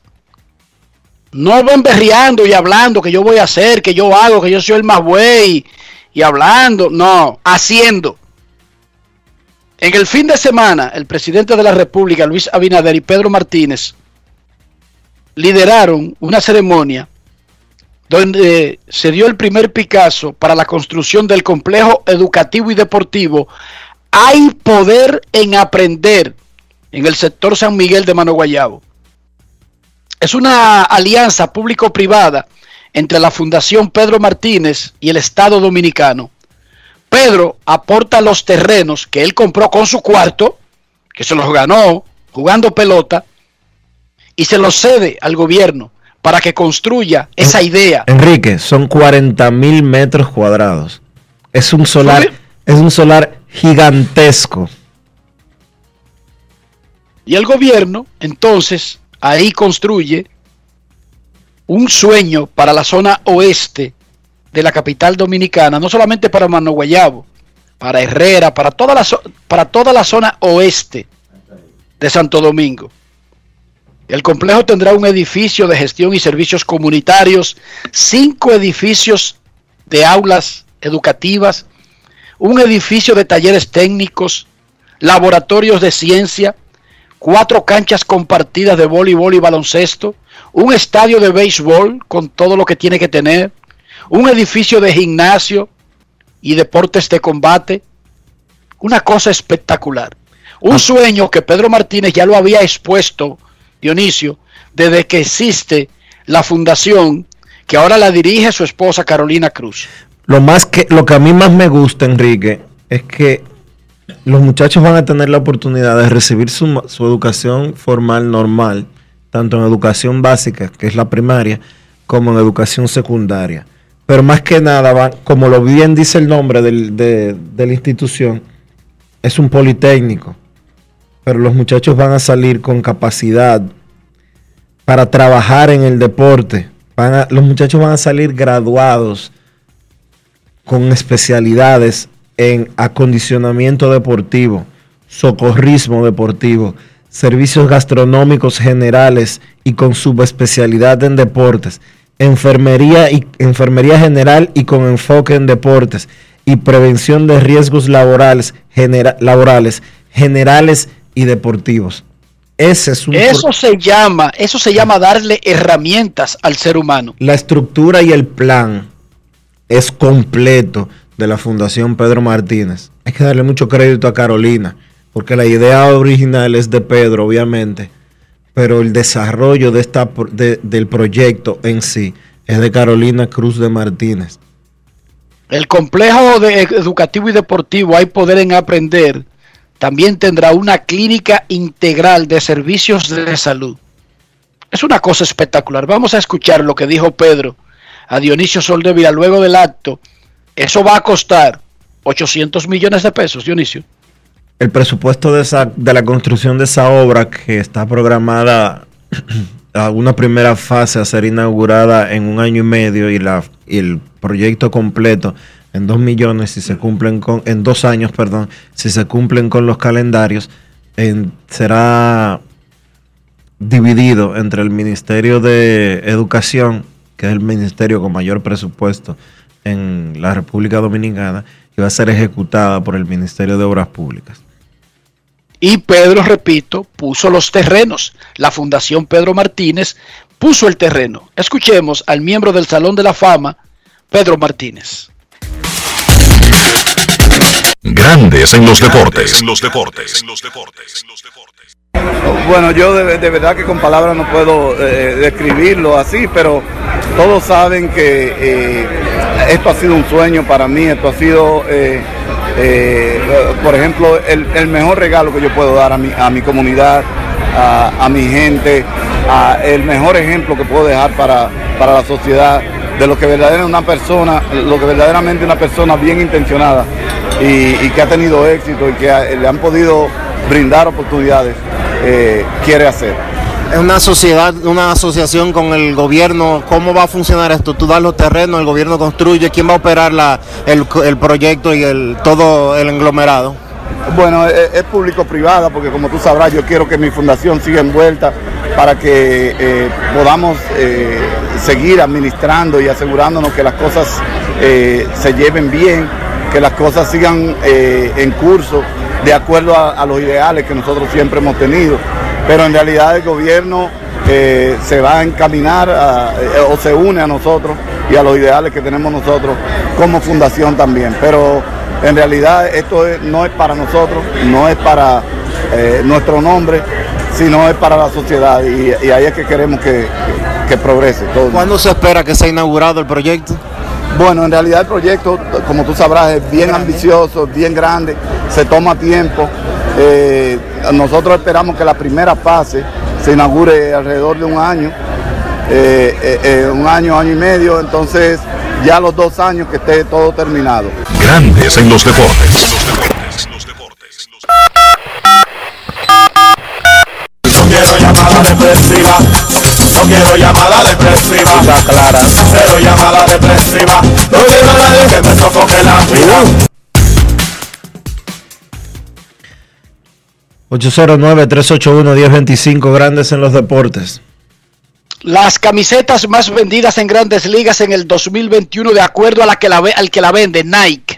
No ven berreando y hablando que yo voy a hacer, que yo hago, que yo soy el más güey y hablando, no, haciendo. En el fin de semana, el presidente de la República, Luis Abinader y Pedro Martínez, lideraron una ceremonia donde se dio el primer Picasso para la construcción del complejo educativo y deportivo, hay poder en aprender en el sector San Miguel de Mano Guayabo. Es una alianza público-privada entre la Fundación Pedro Martínez y el Estado Dominicano. Pedro aporta los terrenos que él compró con su cuarto, que se los ganó jugando pelota, y se los cede al gobierno para que construya esa idea. Enrique, son 40 mil metros cuadrados. Es un solar, es un solar gigantesco. Y el gobierno, entonces, ahí construye un sueño para la zona oeste de la capital dominicana, no solamente para Mano Guayabo, para Herrera, para toda la, para toda la zona oeste de Santo Domingo. El complejo tendrá un edificio de gestión y servicios comunitarios, cinco edificios de aulas educativas, un edificio de talleres técnicos, laboratorios de ciencia, cuatro canchas compartidas de voleibol y baloncesto, un estadio de béisbol con todo lo que tiene que tener, un edificio de gimnasio, y deportes de combate. Una cosa espectacular. Un sueño que Pedro Martínez ya lo había expuesto, Dionisio, desde que existe la fundación que ahora la dirige su esposa Carolina Cruz. Lo más que lo que a mí más me gusta, Enrique, es que los muchachos van a tener la oportunidad de recibir su, su educación formal normal, tanto en educación básica, que es la primaria, como en educación secundaria. Pero más que nada, como lo bien dice el nombre de la institución, es un politécnico. Pero los muchachos van a salir con capacidad para trabajar en el deporte. Los muchachos van a salir graduados con especialidades en acondicionamiento deportivo, socorrismo deportivo, servicios gastronómicos generales y con subespecialidad en deportes, enfermería y enfermería general y con enfoque en deportes y prevención de riesgos laborales, generales y deportivos. Ese es un Eso se llama, eso se llama darle herramientas al ser humano. la estructura y el plan es completo de la Fundación Pedro Martínez. Hay que darle mucho crédito a Carolina, porque la idea original es de Pedro, obviamente, pero el desarrollo de esta, de- del proyecto en sí es de Carolina Cruz de Martínez. El complejo de- educativo y deportivo Hay Poder en Aprender también tendrá una clínica integral de servicios de salud. Es una cosa espectacular. Vamos a escuchar lo que dijo Pedro a Dionisio Soldevila luego del acto. Eso va a costar 800 millones de pesos, Dionisio. El presupuesto de, esa, de la construcción de esa obra que está programada a una primera fase a ser inaugurada en un año y medio y, la, y el proyecto completo en dos millones si se cumplen con en dos años perdón si se cumplen con los calendarios en- será dividido entre el Ministerio de Educación que es el ministerio con mayor presupuesto en la República Dominicana y va a ser ejecutada por el Ministerio de Obras Públicas. Y Pedro, repito, puso los terrenos. La Fundación Pedro Martínez puso el terreno. Escuchemos al miembro del Salón de la Fama, Pedro Martínez. Grandes en los deportes. En los deportes. Bueno, yo de, de verdad que con palabras no puedo eh, describirlo así, pero todos saben que eh, esto ha sido un sueño para mí, esto ha sido, eh, eh, por ejemplo, el, el mejor regalo que yo puedo dar a mi, a mi comunidad, a, a mi gente, a el mejor ejemplo que puedo dejar para, para la sociedad de lo que verdaderamente una persona, lo que verdaderamente una persona bien intencionada y, que ha tenido éxito y que le han podido brindar oportunidades eh, quiere hacer. Es una sociedad, una asociación con el gobierno. ¿Cómo va a funcionar esto? Tú das los terrenos, el gobierno construye. ¿Quién va a operar la, el, el proyecto y el, todo el englomerado? Bueno, es, es público-privada porque como tú sabrás yo quiero que mi fundación siga envuelta para que eh, podamos eh, seguir administrando y asegurándonos que las cosas eh, se lleven bien, que las cosas sigan eh, en curso de acuerdo a, los ideales que nosotros siempre hemos tenido. Pero en realidad el gobierno eh, se va a encaminar eh, o se une a nosotros y a los ideales que tenemos nosotros como fundación también. Pero en realidad esto es- no es para nosotros, no es para eh, nuestro nombre, sino es para la sociedad y, y ahí es que queremos que, que- que progrese todo. ¿Cuándo se espera que sea inaugurado el proyecto? Bueno, en realidad el proyecto, como tú sabrás, es bien ambicioso, bien grande, se toma tiempo. Eh, nosotros esperamos que la primera fase se inaugure alrededor de un año, eh, eh, eh, un año, año y medio, entonces ya los dos años que esté todo terminado. Grandes en los deportes. No quiero llamada depresiva. No quiero llamada depresiva. Está clara. Cero llamada depresiva. No quiero a nadie que me sofoque la vida. 809-381-1025, grandes en los deportes. Las camisetas más vendidas en grandes ligas en el 2021 de acuerdo a la que la ve- al que la vende Nike.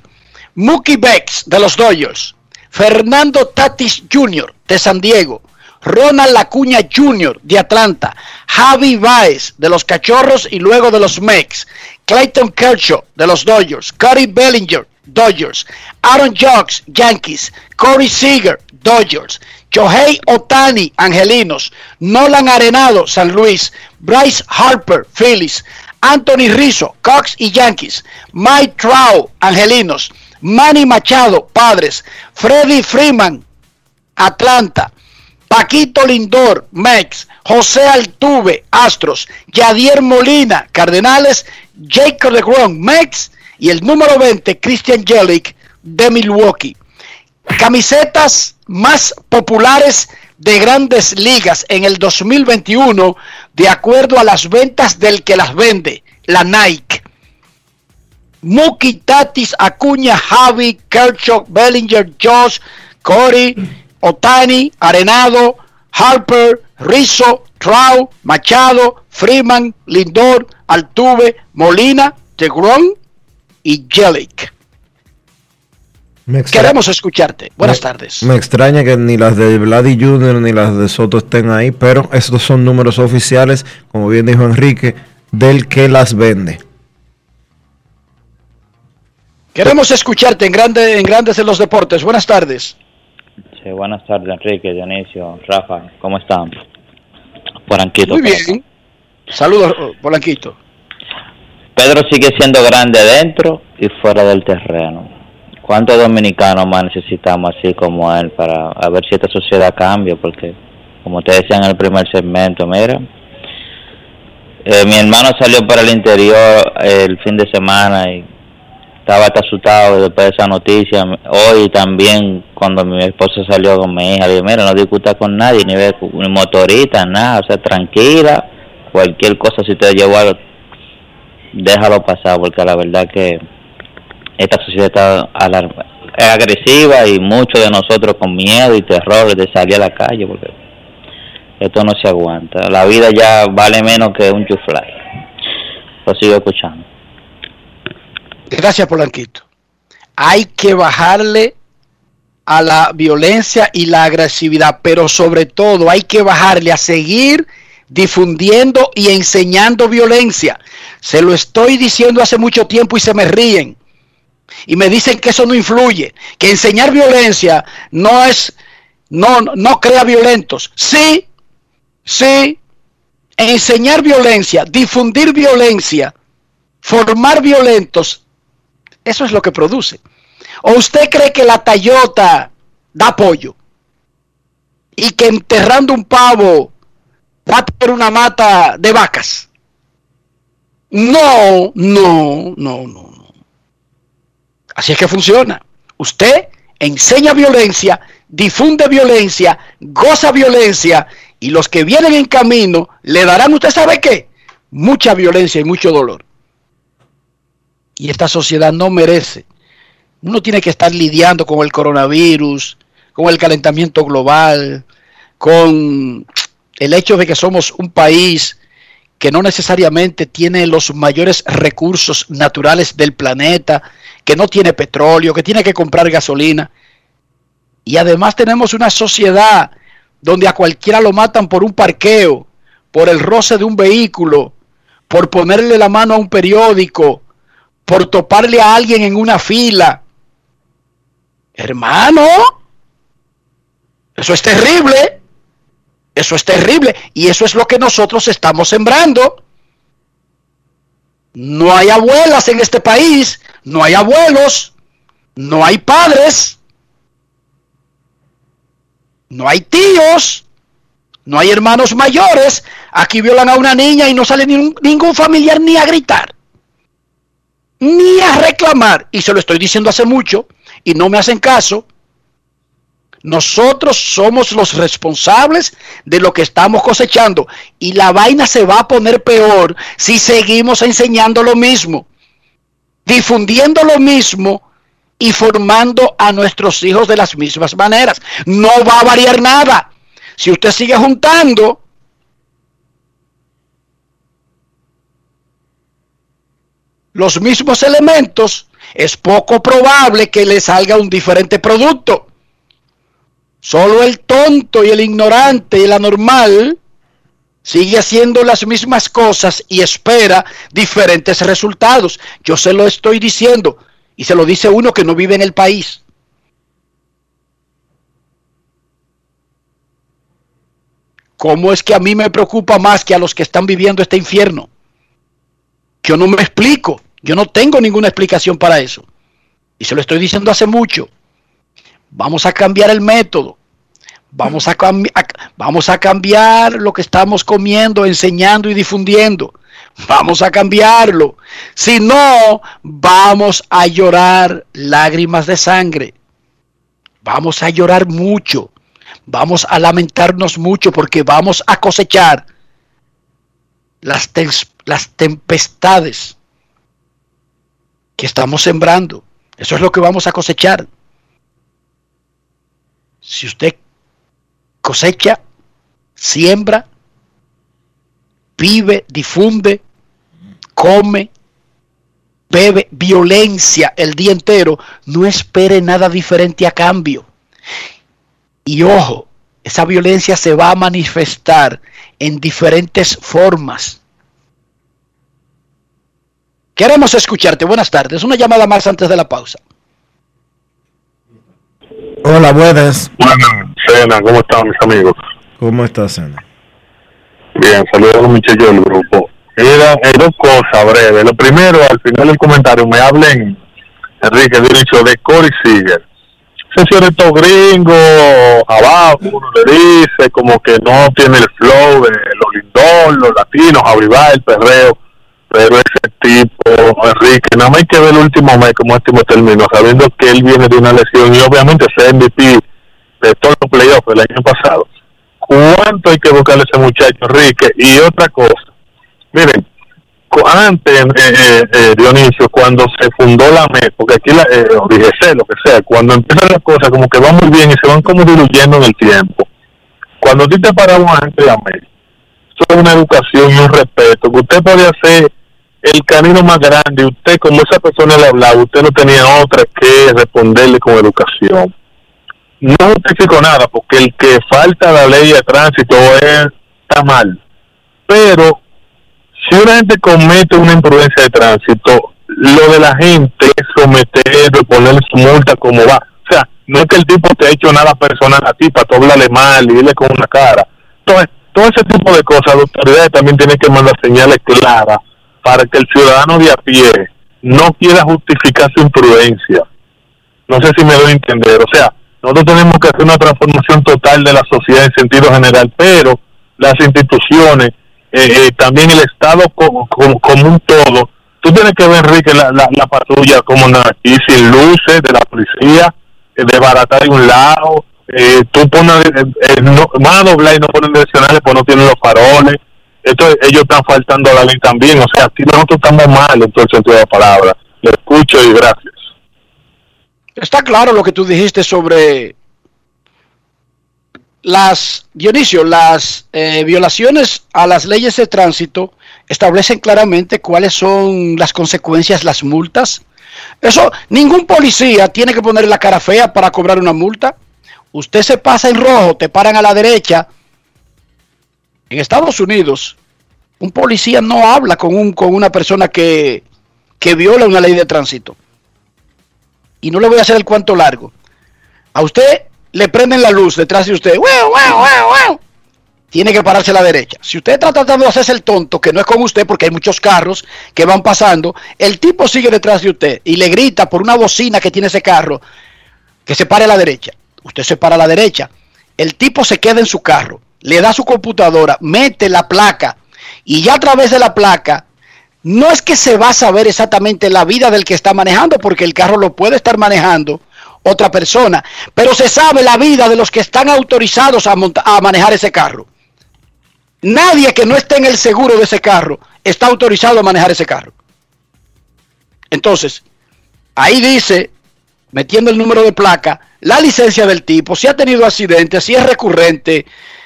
Mookie Becks de los Dodgers. Fernando Tatis Jr. de San Diego. Ronald Acuña Jr. de Atlanta. Javi Baez de los Cachorros y luego de los Mex. Clayton Kershaw de los Dodgers. Cody Bellinger Dodgers. Aaron Jocks, Yankees. Corey Seager, Dodgers. Shohei Otani, Angelinos. Nolan Arenado, San Luis. Bryce Harper, Phillies. Anthony Rizzo, Cox y Yankees. Mike Trout, Angelinos. Manny Machado, Padres. Freddy Freeman, Atlanta. Paquito Lindor, Mex. José Altuve, Astros. Yadier Molina, Cardenales. Jacob DeGrom, Mex. Y el número 20, Christian Jelic, de Milwaukee. Camisetas más populares de grandes ligas en el 2021, de acuerdo a las ventas del que las vende, la Nike. Mookie Tatis, Acuña, Javi, Kershaw, Bellinger, Josh, Corey, Otani, Arenado, Harper, Rizzo, Trout, Machado, Freeman, Lindor, Altuve, Molina, Tegron y Jelic. Queremos escucharte. Buenas me, tardes. Me extraña que ni las de Vladi Jr. ni las de Soto estén ahí, pero estos son números oficiales, como bien dijo Enrique, del que las vende. Queremos escucharte en, grande, en Grandes en los Deportes. Buenas tardes. Sí, buenas tardes, Enrique, Dionisio, Rafa. ¿Cómo están? Polanquito. Muy bien. Saludos, Polanquito. Pedro sigue siendo grande dentro y fuera del terreno. ¿Cuántos dominicanos más necesitamos así como él para a ver si esta sociedad cambia? Porque, como te decía en el primer segmento, mira, eh, mi hermano salió para el interior el fin de semana y estaba asustado después de esa noticia. Hoy también, cuando mi esposa salió con mi hija, dije, mira, no discuta con nadie, ni, ve, ni motorista, nada, o sea, tranquila, cualquier cosa, si te llevó algo, déjalo pasar, porque la verdad que esta sociedad está es agresiva y muchos de nosotros con miedo y terror de salir a la calle, porque esto no se aguanta. La vida ya vale menos que un chuflay. Lo sigo escuchando. Gracias, Polanquito. Hay que bajarle a la violencia y la agresividad, pero sobre todo hay que bajarle a seguir difundiendo y enseñando violencia. Se lo estoy diciendo hace mucho tiempo y se me ríen. Y me dicen que eso no influye, que enseñar violencia no es, no, no crea violentos. Sí, sí, enseñar violencia, difundir violencia, formar violentos, eso es lo que produce. ¿O usted cree que la Tayota da apoyo? Y que enterrando un pavo va a tener una mata de vacas. No, no, no, no, no. Así es que funciona. Usted enseña violencia, difunde violencia, goza violencia y los que vienen en camino le darán, ¿usted sabe qué? Mucha violencia y mucho dolor. Y esta sociedad no merece. Uno tiene que estar lidiando con el coronavirus, con el calentamiento global, con el hecho de que somos un país que no necesariamente tiene los mayores recursos naturales del planeta, que no tiene petróleo, que tiene que comprar gasolina. Y además tenemos una sociedad donde a cualquiera lo matan por un parqueo, por el roce de un vehículo, por ponerle la mano a un periódico, por toparle a alguien en una fila. Hermano, eso es terrible. Eso es terrible. Y eso es lo que nosotros estamos sembrando. No hay abuelas en este país, no hay abuelos, no hay padres, no hay tíos, no hay hermanos mayores. Aquí violan a una niña y no sale ningún, familiar ni a gritar ni a reclamar, y se lo estoy diciendo hace mucho, y no me hacen caso, nosotros somos los responsables de lo que estamos cosechando. Y la vaina se va a poner peor si seguimos enseñando lo mismo, difundiendo lo mismo y formando a nuestros hijos de las mismas maneras. No va a variar nada. Si usted sigue juntando los mismos elementos, es poco probable que le salga un diferente producto. Solo el tonto y el ignorante y el anormal sigue haciendo las mismas cosas y espera diferentes resultados. Yo se lo estoy diciendo. Y se lo dice uno que no vive en el país. ¿Cómo es que a mí me preocupa más que a los que están viviendo este infierno? Yo no me explico. Yo no tengo ninguna explicación para eso. Y se lo estoy diciendo hace mucho. Vamos a cambiar el método. Vamos a, vamos a cambiar lo que estamos comiendo, enseñando y difundiendo. Vamos a cambiarlo. Si no, vamos a llorar lágrimas de sangre. Vamos a llorar mucho. Vamos a lamentarnos mucho porque vamos a cosechar las, las tempestades que estamos sembrando. Eso es lo que vamos a cosechar. Si usted cosecha, siembra, vive, difunde, come, bebe violencia el día entero, no espere nada diferente a cambio. Y ojo, esa violencia se va a manifestar en diferentes formas. Queremos escucharte. Buenas tardes. Una llamada más antes de la pausa. Hola, buenas. Buenas, Cena, ¿cómo están mis amigos? ¿Cómo estás, Cena? Bien, saludos a los muchachos del grupo. Era hay dos cosas breves. Lo primero, al final del comentario, me hablen, Enrique, dicho de Corey Seager. Ese todo gringo, abajo, uno le dice como que no tiene el flow de los lindón, los latinos, avivar el perreo pero ese tipo, Enrique, nada más hay que ver el último mes como último término, sabiendo que él viene de una lesión y obviamente ese MVP de todos los playoffs del año pasado. ¿Cuánto hay que buscarle a ese muchacho, Enrique? Y otra cosa, miren, antes, eh, eh, eh, Dionisio, cuando se fundó la MED, porque aquí, la, eh, dije lo que sea, cuando empiezan las cosas como que van muy bien y se van como diluyendo en el tiempo, cuando a ti te paramos antes de la MED, eso es una educación y un respeto, que usted puede hacer el camino más grande, usted como esa persona le hablaba, usted no tenía otra que responderle con educación. No justifico nada, porque el que falta la ley de tránsito está mal. Pero si una gente comete una imprudencia de tránsito, lo de la gente es someterlo, ponerle su multa como va. O sea, no es que el tipo te ha hecho nada personal a ti para tú hablarle mal y irle con una cara. Todo ese tipo de cosas, las autoridades también tienen que mandar señales claras para que el ciudadano de a pie no quiera justificar su imprudencia. No sé si me doy a entender. O sea, nosotros tenemos que hacer una transformación total de la sociedad en sentido general, pero las instituciones, eh, eh, también el Estado como, un todo. Tú tienes que ver, Enrique, la, la, patrulla como aquí, sin luces de la policía, eh, de un lado. tú pones, no, van a doblar y no ponen direccionales, pues no tienen los faroles esto, ellos están faltando a la ley también. O sea, aquí nosotros estamos mal en todo el sentido de la palabra. Le escucho y gracias. Está claro lo que tú dijiste sobre las, Dionisio, las eh, violaciones a las leyes de tránsito establecen claramente cuáles son las consecuencias, las multas. Eso, ningún policía tiene que poner la cara fea para cobrar una multa. Usted se pasa en rojo, te paran a la derecha, en Estados Unidos, un policía no habla con, un, con una persona que, que viola una ley de tránsito. Y no le voy a hacer el cuento largo. A usted le prenden la luz detrás de usted. Tiene que pararse a la derecha. Si usted está tratando de hacerse el tonto, que no es con usted porque hay muchos carros que van pasando, el tipo sigue detrás de usted y le grita por una bocina que tiene ese carro que se pare a la derecha. Usted se para a la derecha. El tipo se queda en su carro le da su computadora, mete la placa y ya a través de la placa no es que se va a saber exactamente la vida del que está manejando, porque el carro lo puede estar manejando otra persona, pero se sabe la vida de los que están autorizados a, a manejar ese carro. Nadie que no esté en el seguro de ese carro está autorizado a manejar ese carro. Entonces, ahí dice, metiendo el número de placa, la licencia del tipo, si ha tenido accidentes, si es recurrente,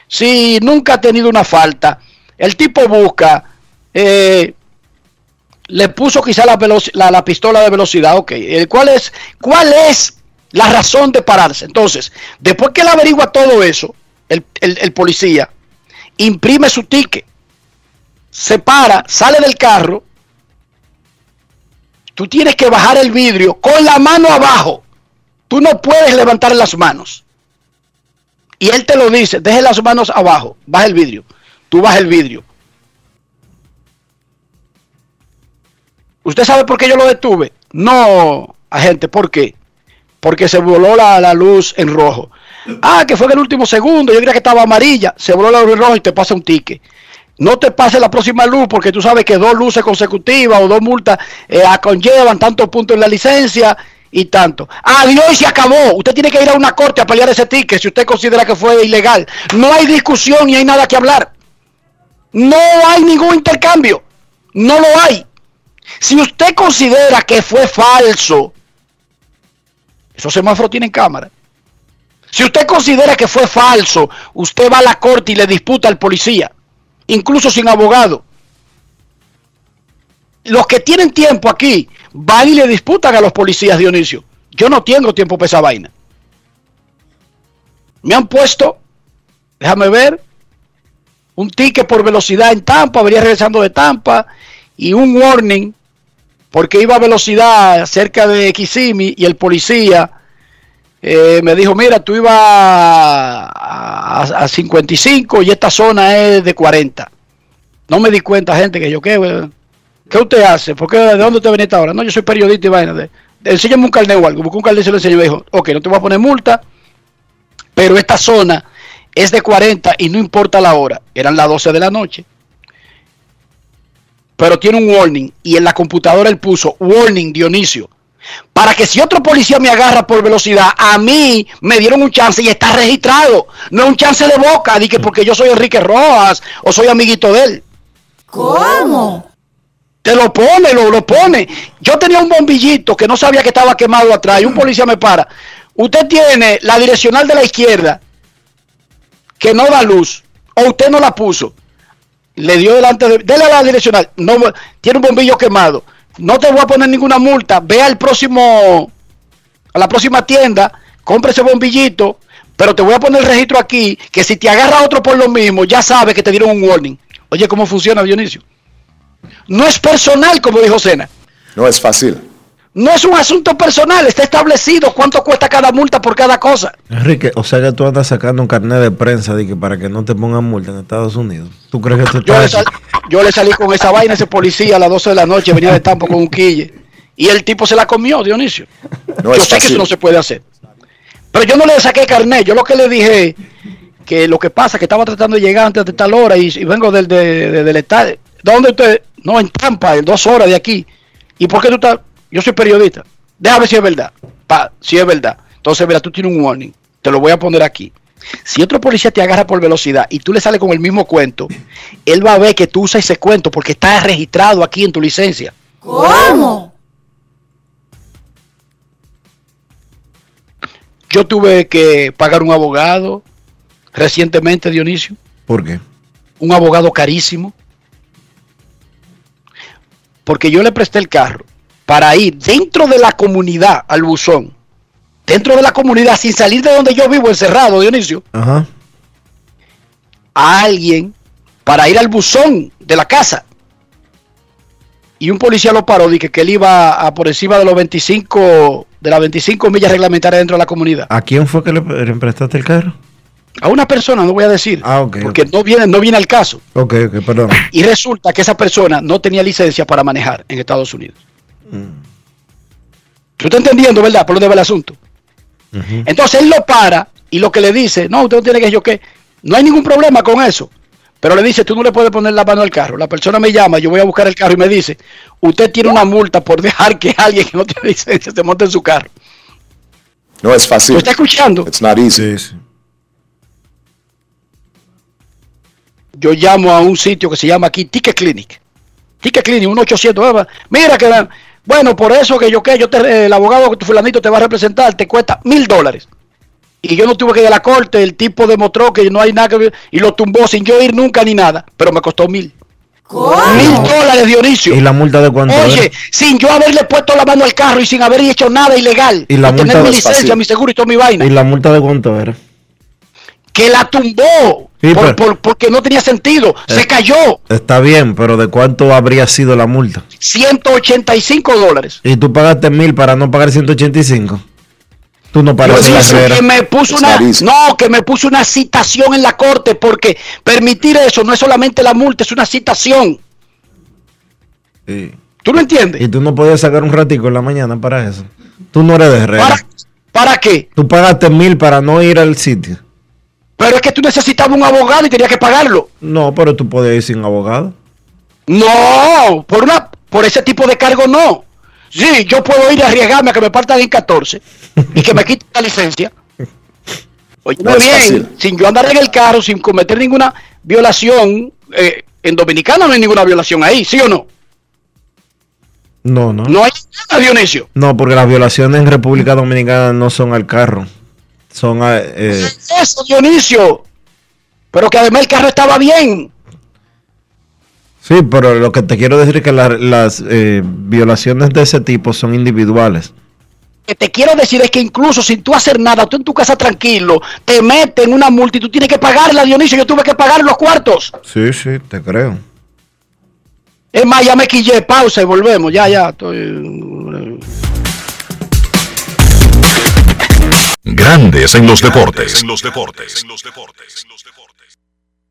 si nunca ha tenido una falta, el tipo busca, eh, le puso quizá la, la, pistola de velocidad, ok, eh, ¿cuál es, ¿cuál es la razón de pararse? Entonces, después que él averigua todo eso, el, el policía imprime su ticket, se para, sale del carro, Tú tienes que bajar el vidrio con la mano abajo. Tú no puedes levantar las manos. Y él te lo dice, deje las manos abajo, baja el vidrio. Tú baja el vidrio. ¿Usted sabe por qué yo lo detuve? No, agente, ¿por qué? Porque se voló la, la luz en rojo. Ah, que fue en el último segundo, yo creía que estaba amarilla, se voló la luz en rojo y te pasa un ticket. No te pase la próxima luz porque tú sabes que dos luces consecutivas o dos multas eh, conllevan tantos puntos en la licencia y tanto. Adiós y se acabó. Usted tiene que ir a una corte a pelear ese ticket si usted considera que fue ilegal. No hay discusión ni hay nada que hablar. No hay ningún intercambio. No lo hay. Si usted considera que fue falso, esos semáforos tienen cámara. Si usted considera que fue falso, usted va a la corte y le disputa al policía, incluso sin abogado. Los que tienen tiempo aquí van y le disputan a los policías, Dionisio. Yo no tengo tiempo para esa vaina. Me han puesto, déjame ver, un ticket por velocidad en Tampa, venía regresando de Tampa, y un warning porque iba a velocidad cerca de Kissimmee y el policía eh, me dijo, mira, tú ibas a, a, 55 y esta zona es de 40. No me di cuenta, gente, que yo, ¿qué, ¿qué usted hace? ¿Por qué, ¿De dónde usted viene ahora? No, yo soy periodista y vaina. De, enséñame un carnet o algo. Busqué un carnet y se lo enseñó y dijo, ok, no te voy a poner multa, pero esta zona es de 40 y no importa la hora. Eran las 12 de la noche pero tiene un warning y en la computadora él puso warning Dionisio. Para que si otro policía me agarra por velocidad, a mí me dieron un chance y está registrado. No un chance de boca, di que porque yo soy Enrique Rojas o soy amiguito de él. ¿Cómo? Te lo pone, lo, lo pone. Yo tenía un bombillito que no sabía que estaba quemado atrás y un policía me para. Usted tiene la direccional de la izquierda que no da luz o usted no la puso le dio delante de, dele a la direccional, no, tiene un bombillo quemado, no te voy a poner ninguna multa, ve al próximo, a la próxima tienda, compre ese bombillito, pero te voy a poner el registro aquí, que si te agarra otro por lo mismo, ya sabes que te dieron un warning. Oye, ¿cómo funciona, Dionisio? No es personal, como dijo Sena. No es fácil. No es un asunto personal, está establecido cuánto cuesta cada multa por cada cosa. Enrique, o sea que tú andas sacando un carnet de prensa de que para que no te pongan multa en Estados Unidos. ¿Tú crees que tú yo, le yo le salí con esa vaina ese policía a las 12 de la noche, venía de Tampo con un quille. Y el tipo se la comió, Dionisio. yo sé que eso no se puede hacer. Pero yo no le saqué carnet, yo lo que le dije que lo que pasa es que estaba tratando de llegar antes de tal hora y, vengo del, de, del estadio. ¿Dónde usted? No, en Tampa, en dos horas de aquí. ¿Y por qué tú estás? yo soy periodista, déjame ver si es verdad. Pa, si es verdad. Entonces, mira, tú tienes un warning, te lo voy a poner aquí. Si otro policía te agarra por velocidad y tú le sales con el mismo cuento, él va a ver que tú usas ese cuento porque está registrado aquí en tu licencia. ¿Cómo? Yo tuve que pagar un abogado recientemente, Dionisio. ¿Por qué? Un abogado carísimo. Porque yo le presté el carro para ir dentro de la comunidad al buzón, dentro de la comunidad, sin salir de donde yo vivo, encerrado, Dionisio, Ajá. a alguien para ir al buzón de la casa. Y un policía lo paró, dije que él iba a por encima de los 25, de las 25 millas reglamentarias dentro de la comunidad. ¿A quién fue que le, prestaste el carro? A una persona, no voy a decir. Ah. Porque no viene, no viene al caso. Ok, ok, perdón. Y resulta que esa persona no tenía licencia para manejar en Estados Unidos. ¿Tú estás entendiendo, verdad? Por dónde va el asunto. Entonces él lo para y lo que le dice, no, usted no tiene que yo qué. No hay ningún problema con eso. Pero le dice, tú no le puedes poner la mano al carro. La persona me llama, yo voy a buscar el carro y me dice, usted tiene una multa por dejar que alguien que no tiene licencia se monte en su carro. No es fácil. ¿Lo está escuchando? It's not easy. Yo llamo a un sitio que se llama aquí Ticket Clinic. Ticket Clinic, un 800. Mira que bueno, por eso que yo que yo te, el abogado que tu fulanito te va a representar te cuesta mil dólares. Y yo no tuve que ir a la corte, el tipo demostró que no hay nada que ver y lo tumbó sin yo ir nunca ni nada, pero me costó mil. Mil dólares, Dionisio. ¿Y la multa de cuánto? Oye, sin yo haberle puesto la mano al carro y sin haber hecho nada ilegal. ¿Y la multa tener mi licencia, mi seguro y toda mi vaina. ¿Y la multa de cuánto era? Que la tumbó. Sí, por- pero- por- porque no tenía sentido. Se cayó Está bien, pero ¿de cuánto habría sido la multa? 185 dólares. Y tú pagaste mil para no pagar 185. Tú no Yo pareces la que me puso una no, que me puso una citación en la corte porque permitir eso no es solamente la multa, es una citación. Sí. ¿Tú lo entiendes? Y tú no podías sacar un ratico en la mañana para eso. Tú no eres de Herrera. ¿Para, ¿Para qué? Tú pagaste mil para no ir al sitio. Pero es que tú necesitabas un abogado y tenías que pagarlo. No, pero tú podías ir sin abogado. No, por una por ese tipo de cargo no. Sí, yo puedo ir a arriesgarme a que me partan en 14 y que me quiten la licencia. Oye, No bien, fácil. sin yo andar en el carro, sin cometer ninguna violación, eh, en Dominicana no hay ninguna violación ahí, ¿sí o no? No, no. No hay nada, Dionisio. No, porque las violaciones en República Dominicana no son al carro. Son a, eh, Eso, Dionisio. Pero que además el carro estaba bien. Sí, pero lo que te quiero decir es que la- las eh, violaciones de ese tipo son individuales. que te quiero decir es que incluso sin tú hacer nada, tú en tu casa tranquilo, te meten una tú tienes que pagarla, Dionisio. Yo tuve que pagar los cuartos. Sí, sí, te creo. Es más, ya me quillé, pausa y volvemos. Ya, ya. Estoy... Grandes en los deportes.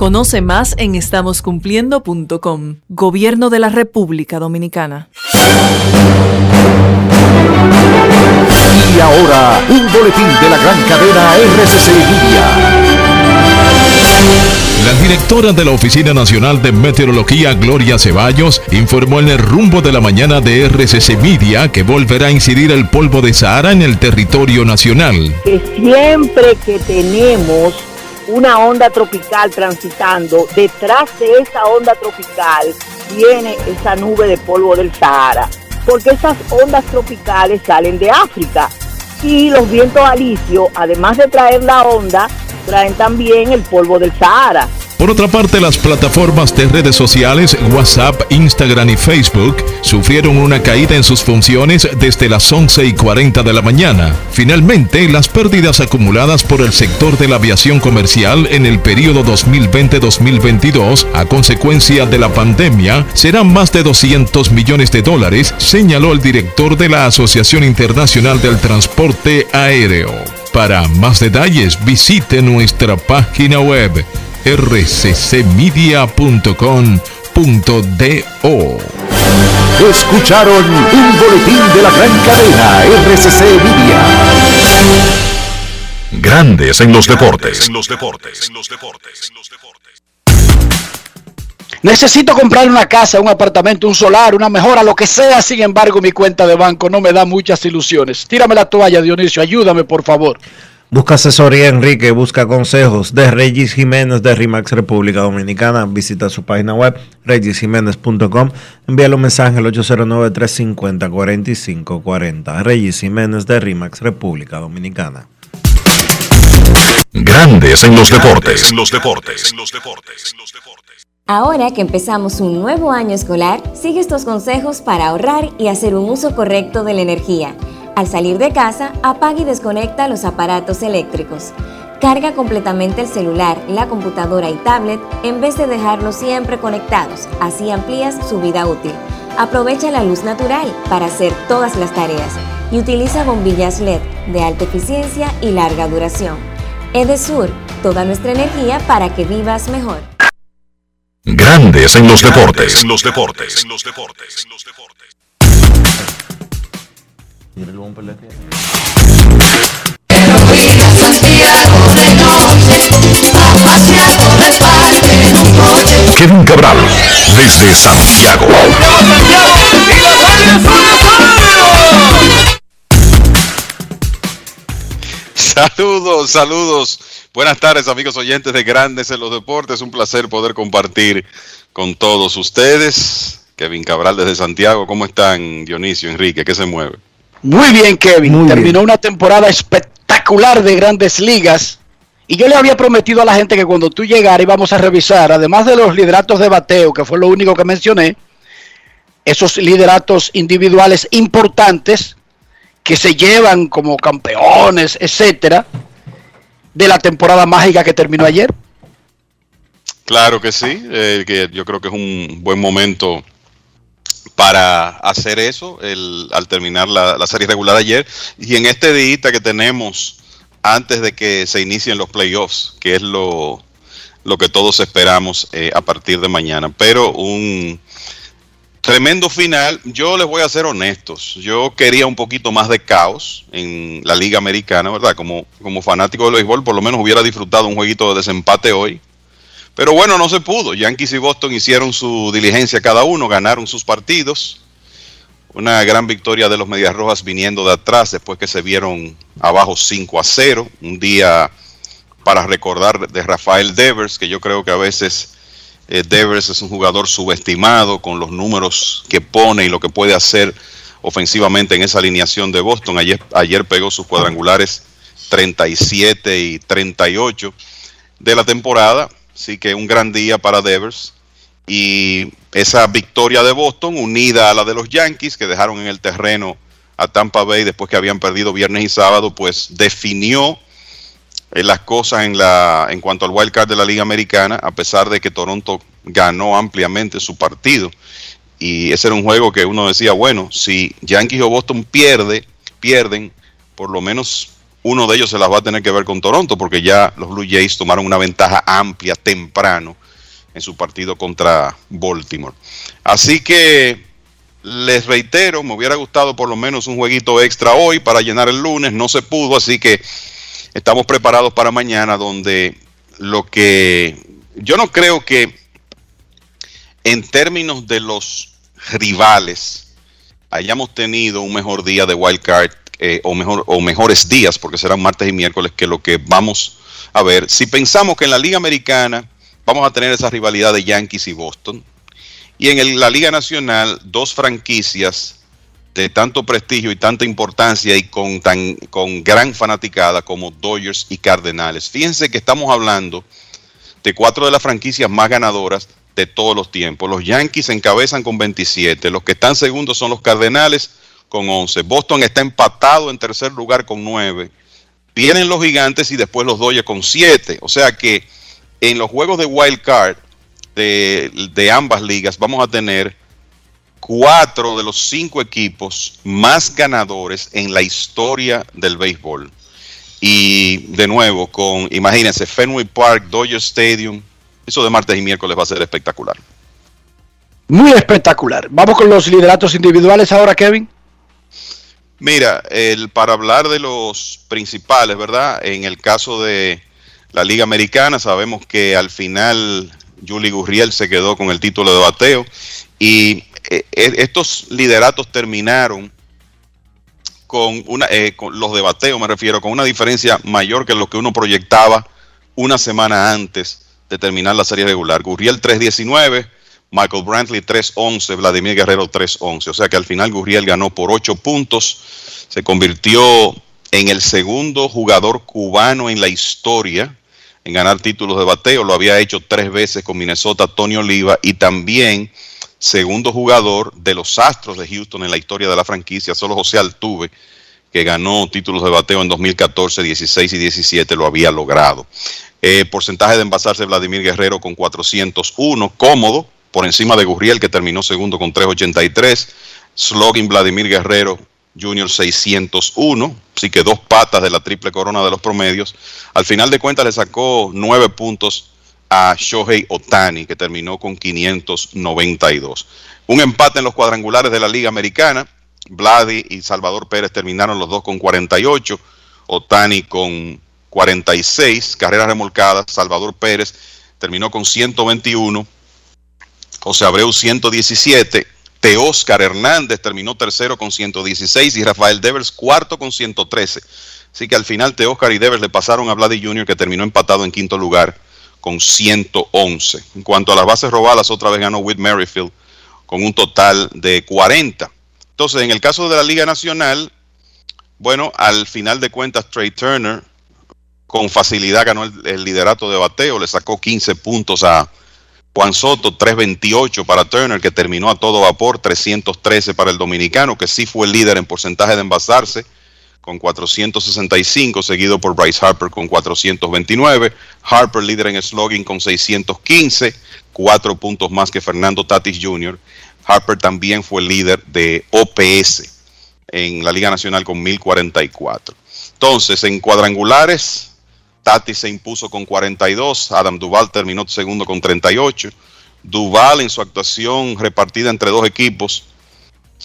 Conoce más en estamoscumpliendo.com. Gobierno de la República Dominicana. Y ahora, un boletín de la gran cadena RCC Media. La directora de la Oficina Nacional de Meteorología, Gloria Ceballos, informó en el rumbo de la mañana de RCC Media que volverá a incidir el polvo de Sahara en el territorio nacional. que siempre que tenemos una onda tropical transitando, detrás de esa onda tropical viene esa nube de polvo del Sahara, porque esas ondas tropicales salen de África y los vientos alisios, además de traer la onda, traen también el polvo del Sahara. Por otra parte, las plataformas de redes sociales WhatsApp, Instagram y Facebook sufrieron una caída en sus funciones desde las 11 y 40 de la mañana. Finalmente, las pérdidas acumuladas por el sector de la aviación comercial en el periodo 2020-2022 a consecuencia de la pandemia serán más de 200 millones de dólares, señaló el director de la Asociación Internacional del Transporte Aéreo. Para más detalles, visite nuestra página web rccmedia.com.do. Escucharon un boletín de la gran cadena RCC Media. Grandes en los deportes. Necesito comprar una casa, un apartamento, un solar, una mejora, lo que sea. Sin embargo, mi cuenta de banco no me da muchas ilusiones. Tírame la toalla, Dionisio. Ayúdame, por favor. Busca asesoría, Enrique. Busca consejos de Regis Jiménez de RIMAX República Dominicana. Visita su página web, regisjiménez.com. Envíale un mensaje al 809-350-4540. Regis Jiménez de RIMAX República Dominicana. Grandes en los deportes. Los deportes. Ahora que empezamos un nuevo año escolar, sigue estos consejos para ahorrar y hacer un uso correcto de la energía. Al salir de casa, apaga y desconecta los aparatos eléctricos. Carga completamente el celular, la computadora y tablet en vez de dejarlos siempre conectados, así amplías su vida útil. Aprovecha la luz natural para hacer todas las tareas y utiliza bombillas LED de alta eficiencia y larga duración. Edesur, toda nuestra energía para que vivas mejor. Grandes en los deportes. Los deportes. Kevin Cabral, desde Santiago. Saludos, saludos. Buenas tardes, amigos oyentes de Grandes en los Deportes. Un placer poder compartir con todos ustedes. Kevin Cabral desde Santiago. ¿Cómo están, Dionisio, Enrique? ¿Qué se mueve? Muy bien, Kevin. Terminó una temporada espectacular de grandes ligas. Y yo le había prometido a la gente que cuando tú llegaras íbamos a revisar, además de los lideratos de bateo, que fue lo único que mencioné, esos lideratos individuales importantes que se llevan como campeones, etcétera, de la temporada mágica que terminó ayer. Claro que sí, eh, que yo creo que es un buen momento para hacer eso el, al terminar la, la, serie regular ayer y en este día que tenemos antes de que se inicien los playoffs, que es lo, lo que todos esperamos eh, a partir de mañana. Pero un tremendo final. Yo les voy a ser honestos. Yo quería un poquito más de caos en la Liga Americana, ¿verdad? Como, como fanático del béisbol, por lo menos hubiera disfrutado un jueguito de desempate hoy. Pero bueno, no se pudo. Yankees y Boston hicieron su diligencia cada uno, ganaron sus partidos. Una gran victoria de los Medias Rojas viniendo de atrás después que se vieron abajo 5 a 0. Un día para recordar de Rafael Devers, que yo creo que a veces eh, Devers es un jugador subestimado con los números que pone y lo que puede hacer ofensivamente en esa alineación de Boston. Ayer, ayer pegó sus cuadrangulares 37 y 38 de la temporada. Así que un gran día para Devers. Y esa victoria de Boston, unida a la de los Yankees, que dejaron en el terreno a Tampa Bay después que habían perdido viernes y sábado, pues definió las cosas en, la, en cuanto al wild card de la Liga Americana, a pesar de que Toronto ganó ampliamente su partido. Y ese era un juego que uno decía, bueno, si Yankees o Boston pierde, pierden, por lo menos uno de ellos se las va a tener que ver con Toronto, porque ya los Blue Jays tomaron una ventaja amplia temprano en su partido contra Baltimore. Así que les reitero, me hubiera gustado por lo menos un jueguito extra hoy para llenar el lunes, no se pudo, así que estamos preparados para mañana donde lo que yo no creo que en términos de los rivales hayamos tenido un mejor día de wild card eh, o, mejor, o mejores días, porque serán martes y miércoles, que lo que vamos a ver. Si pensamos que en la Liga Americana vamos a tener esa rivalidad de Yankees y Boston, y en la Liga Nacional, dos franquicias de tanto prestigio y tanta importancia y con, tan, con gran fanaticada como Dodgers y Cardenales. Fíjense que estamos hablando de cuatro de las franquicias más ganadoras de todos los tiempos. Los Yankees encabezan con 27, los que están segundos son los Cardenales con 11. Boston está empatado en tercer lugar con 9. Vienen los gigantes y después los Dodgers con 7. O sea que en los juegos de wild card de, de ambas ligas vamos a tener cuatro de los cinco equipos más ganadores en la historia del béisbol. Y de nuevo, con, imagínense, Fenway Park, Dodger Stadium, eso de martes y miércoles va a ser espectacular. Muy espectacular. Vamos con los lideratos individuales ahora, Kevin. Mira, el, para hablar de los principales, ¿verdad? En el caso de la Liga Americana, sabemos que al final Julie Gurriel se quedó con el título de bateo y eh, eh, estos lideratos terminaron con una, eh, con los de bateo, me refiero, con una diferencia mayor que lo que uno proyectaba una semana antes de terminar la serie regular. Gurriel 319, Michael Brantley 311, Vladimir Guerrero 311. O sea que al final Gurriel ganó por 8 puntos, se convirtió en el segundo jugador cubano en la historia en ganar títulos de bateo. Lo había hecho tres veces con Minnesota, Tony Oliva, y también segundo jugador de los Astros de Houston en la historia de la franquicia. Solo José Altuve, que ganó títulos de bateo en 2014, 16 y 17, lo había logrado. Eh, porcentaje de envasarse Vladimir Guerrero con 401, cómodo, por encima de Gurriel, que terminó segundo con 383. Slogan Vladimir Guerrero Junior 601, así que dos patas de la triple corona de los promedios. Al final de cuentas le sacó nueve puntos a Shohei Otani, que terminó con 592. Un empate en los cuadrangulares de la Liga Americana. Vladi y Salvador Pérez terminaron los dos con 48. Otani con 46 carreras remolcadas. Salvador Pérez terminó con 121. José Abreu 117. Teóscar Hernández terminó tercero con 116 y Rafael Devers cuarto con 113. Así que al final Teóscar y Devers le pasaron a Vladi Jr. que terminó empatado en quinto lugar con 111. En cuanto a las bases robadas, otra vez ganó Whit Merrifield con un total de 40. Entonces, en el caso de la Liga Nacional, bueno, al final de cuentas, Trey Turner con facilidad ganó el, el liderato de bateo, le sacó 15 puntos a Juan Soto, 328 para Turner, que terminó a todo vapor, 313 para el dominicano, que sí fue el líder en porcentaje de envasarse, con 465, seguido por Bryce Harper con 429. Harper líder en slogan con 615, cuatro puntos más que Fernando Tatis Jr. Harper también fue líder de OPS en la Liga Nacional con 1044. Entonces, en cuadrangulares, Tati se impuso con 42, Adam Duval terminó segundo con 38. Duval en su actuación repartida entre dos equipos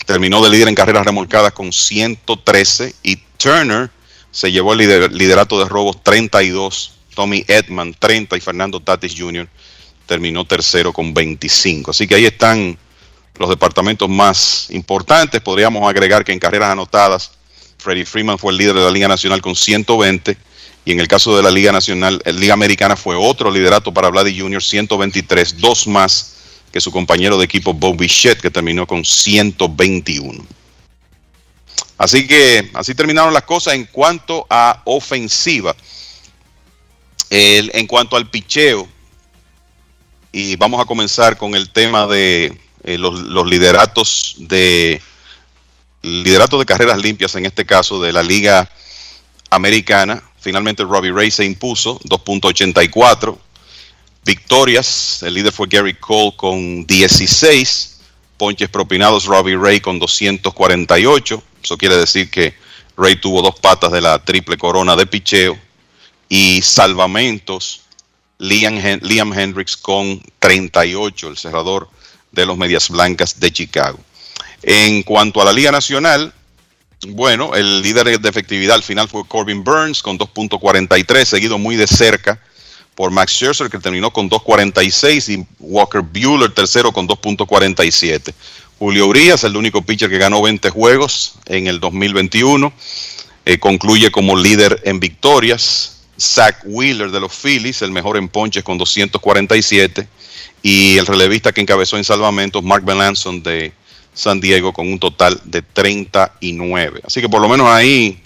terminó de líder en carreras remolcadas con 113 y Turner se llevó el lider, liderato de robos 32, Tommy Edman 30 y Fernando Tatis Jr. terminó tercero con 25. Así que ahí están los departamentos más importantes. Podríamos agregar que en carreras anotadas, Freddie Freeman fue el líder de la Liga Nacional con 120 y en el caso de la Liga Nacional, la Liga Americana fue otro liderato para Vladi Jr., 123, dos más que su compañero de equipo Bob Bichette, que terminó con 121. Así que así terminaron las cosas en cuanto a ofensiva. En cuanto al picheo, y vamos a comenzar con el tema de eh, los, los, lideratos de liderato de carreras limpias, en este caso de la Liga Americana. Finalmente Robbie Ray se impuso 2.84 victorias. El líder fue Gary Cole con 16. Ponches propinados Robbie Ray con 248. Eso quiere decir que Ray tuvo dos patas de la triple corona de picheo. Y salvamentos Liam, Liam Hendricks con 38, el cerrador de los Medias Blancas de Chicago. En cuanto a la Liga Nacional, bueno, el líder de efectividad al final fue Corbin Burns con 2.43, seguido muy de cerca por Max Scherzer, que terminó con 2.46, y Walker Bueller, tercero, con 2.47. Julio Urias, el único pitcher que ganó 20 juegos en el 2021, eh, concluye como líder en victorias. Zach Wheeler de los Phillies, el mejor en ponches con 247. Y el relevista que encabezó en salvamentos, Mark Melanson de San Diego con un total de 39. Así que por lo menos ahí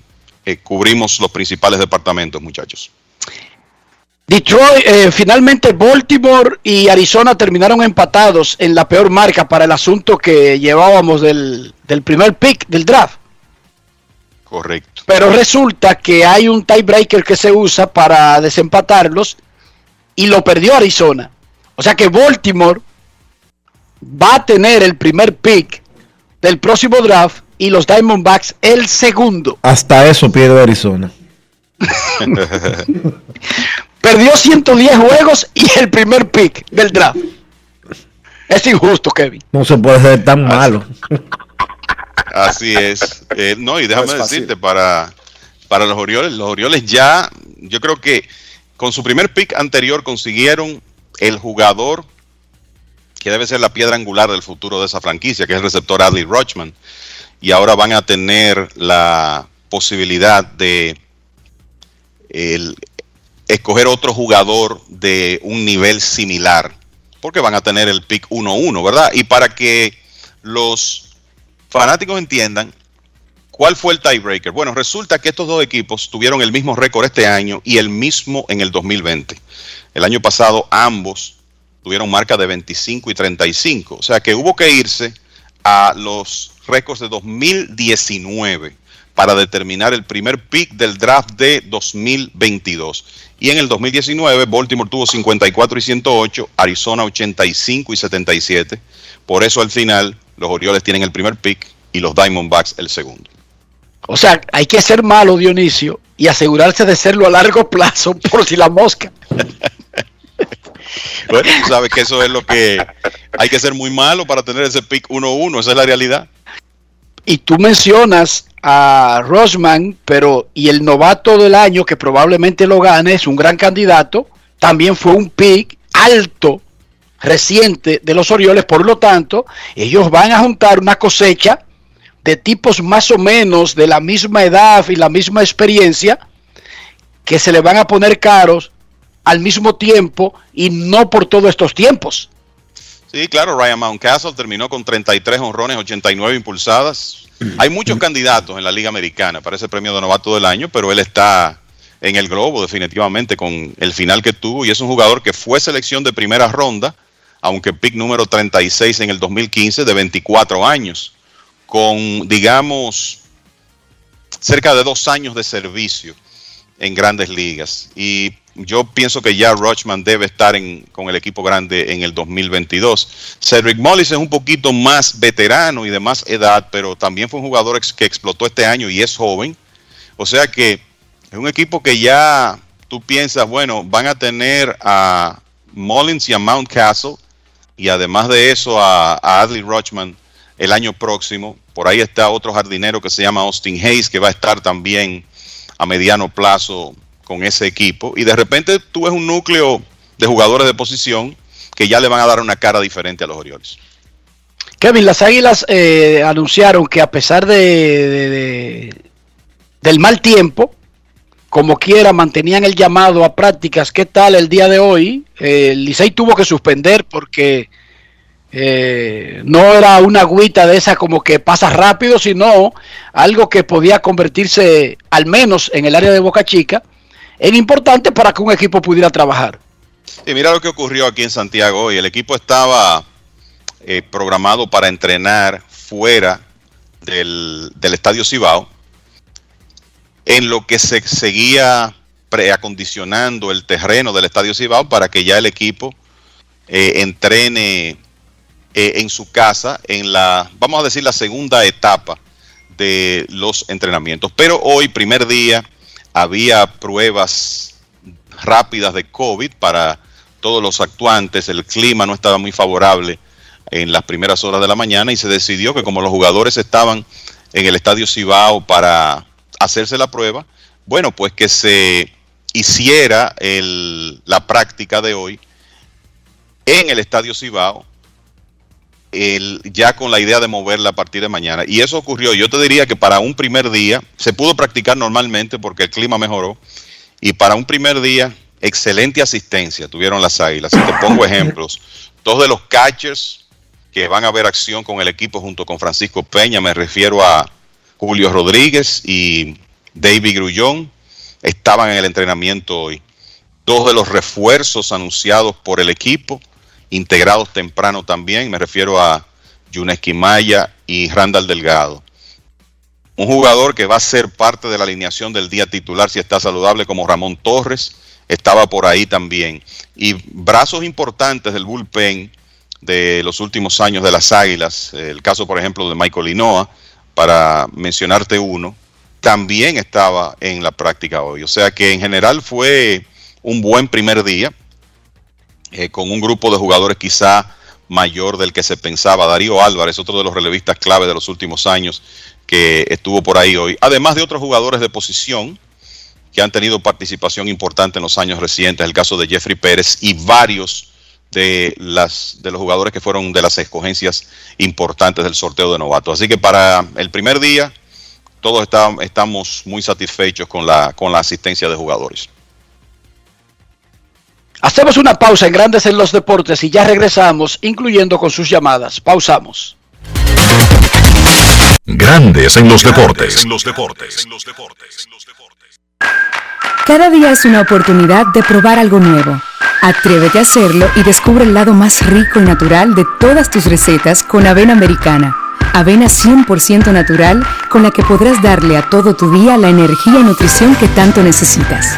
eh, cubrimos los principales departamentos, muchachos. Detroit, eh, finalmente Baltimore y Arizona terminaron empatados en la peor marca para el asunto que llevábamos del, del primer pick del draft. Correcto. Pero resulta que hay un tiebreaker que se usa para desempatarlos y lo perdió Arizona. O sea que Baltimore va a tener el primer pick del próximo draft y los Diamondbacks el segundo. Hasta eso pierde Arizona. Perdió 110 juegos y el primer pick del draft. Es injusto, Kevin. No se puede ser tan malo. Así es. Eh, no, y déjame No decirte, para, para los Orioles, los Orioles ya, yo creo que con su primer pick anterior consiguieron el jugador que debe ser la piedra angular del futuro de esa franquicia, que es el receptor Adley Rochman. Y ahora van a tener la posibilidad de el- escoger otro jugador de un nivel similar, porque van a tener el pick 1-1, ¿verdad? Y para que los fanáticos entiendan cuál fue el tiebreaker. Bueno, resulta que estos dos equipos tuvieron el mismo récord este año y el mismo en el 2020. El año pasado ambos tuvieron marca de 25 y 35, o sea que hubo que irse a los récords de 2019 para determinar el primer pick del draft de 2022. Y en el 2019 Baltimore tuvo 54 y 108, Arizona 85 y 77. Por eso al final los Orioles tienen el primer pick y los Diamondbacks el segundo. O sea, hay que ser malo, Dionisio, y asegurarse de serlo a largo plazo por si la mosca. Bueno, tú sabes que eso es lo que hay que ser muy malo para tener ese pick 1-1, esa es la realidad. Y tú mencionas a Rosman, pero y el novato del año que probablemente lo gane es un gran candidato, también fue un pick alto reciente de los Orioles, por lo tanto, ellos van a juntar una cosecha de tipos más o menos de la misma edad y la misma experiencia que se le van a poner caros al mismo tiempo y no por todos estos tiempos. Sí, claro, Ryan Mountcastle terminó con 33 honrones, 89 impulsadas. Hay muchos candidatos en la Liga Americana para ese premio de novato del año, pero él está en el globo definitivamente con el final que tuvo y es un jugador que fue selección de primera ronda, aunque pick número 36 en el 2015 de 24 años, con digamos cerca de dos años de servicio en grandes ligas. Y yo pienso que ya Rochman debe estar en- con el equipo grande en el 2022. Cedric Mollis es un poquito más veterano y de más edad, pero también fue un jugador que explotó este año y es joven. O sea que es un equipo que ya tú piensas, bueno, van a tener a Mullins y a Mountcastle y además de eso a, a Adley Rochman el año próximo. Por ahí está otro jardinero que se llama Austin Hayes que va a estar también a mediano plazo con ese equipo. Y de repente tú ves un núcleo de jugadores de posición que ya le van a dar una cara diferente a los Orioles. Kevin, las Águilas eh, anunciaron que a pesar de, de- de- del mal tiempo, como quiera, mantenían el llamado a prácticas. ¿Qué tal el día de hoy? Eh, Licey tuvo que suspender porque eh, no era una agüita de esa como que pasa rápido, sino algo que podía convertirse, al menos en el área de Boca Chica, en importante para que un equipo pudiera trabajar. Y mira lo que ocurrió aquí en Santiago hoy. El equipo estaba eh, programado para entrenar fuera del, Estadio Cibao, en lo que se seguía preacondicionando el terreno del Estadio Cibao para que ya el equipo eh, entrene eh, en su casa en la, vamos a decir, la segunda etapa de los entrenamientos. Pero hoy, primer día, había pruebas rápidas de COVID para todos los actuantes. El clima no estaba muy favorable en las primeras horas de la mañana y se decidió que como los jugadores estaban en el estadio Cibao para hacerse la prueba, bueno, pues que se hiciera el- la práctica de hoy en el estadio Cibao, ya con la idea de moverla a partir de mañana. Y eso ocurrió, yo te diría que para un primer día se pudo practicar normalmente porque el clima mejoró, y para un primer día, excelente asistencia tuvieron las águilas. Y te pongo ejemplos. Dos de los catchers que van a ver acción con el equipo junto con Francisco Peña, me refiero a Julio Rodríguez y David Grullón, estaban en el entrenamiento hoy. Dos de los refuerzos anunciados por el equipo, integrados temprano también, me refiero a Yuneski Maya y Randall Delgado. Un jugador que va a ser parte de la alineación del día titular si está saludable como Ramón Torres, estaba por ahí también. Y brazos importantes del bullpen de los últimos años de las Águilas, el caso por ejemplo de Michael Linoa, para mencionarte uno, también estaba en la práctica hoy. O sea que en general fue un buen primer día, eh, con un grupo de jugadores quizá mayor del que se pensaba. Darío Álvarez, otro de los relevistas clave de los últimos años, que estuvo por ahí hoy. Además de otros jugadores de posición que han tenido participación importante en los años recientes, el caso de Jeffrey Pérez y varios de las de los jugadores que fueron de las escogencias importantes del sorteo de novatos. Así que para el primer día todos está- estamos muy satisfechos con la con la asistencia de jugadores. Hacemos una pausa en Grandes en los Deportes y ya regresamos, incluyendo con sus llamadas. Pausamos. Grandes en los deportes. Cada día es una oportunidad de probar algo nuevo. Atrévete a hacerlo y descubre el lado más rico y natural de todas tus recetas con avena americana. Avena 100% natural con la que podrás darle a todo tu día la energía y nutrición que tanto necesitas.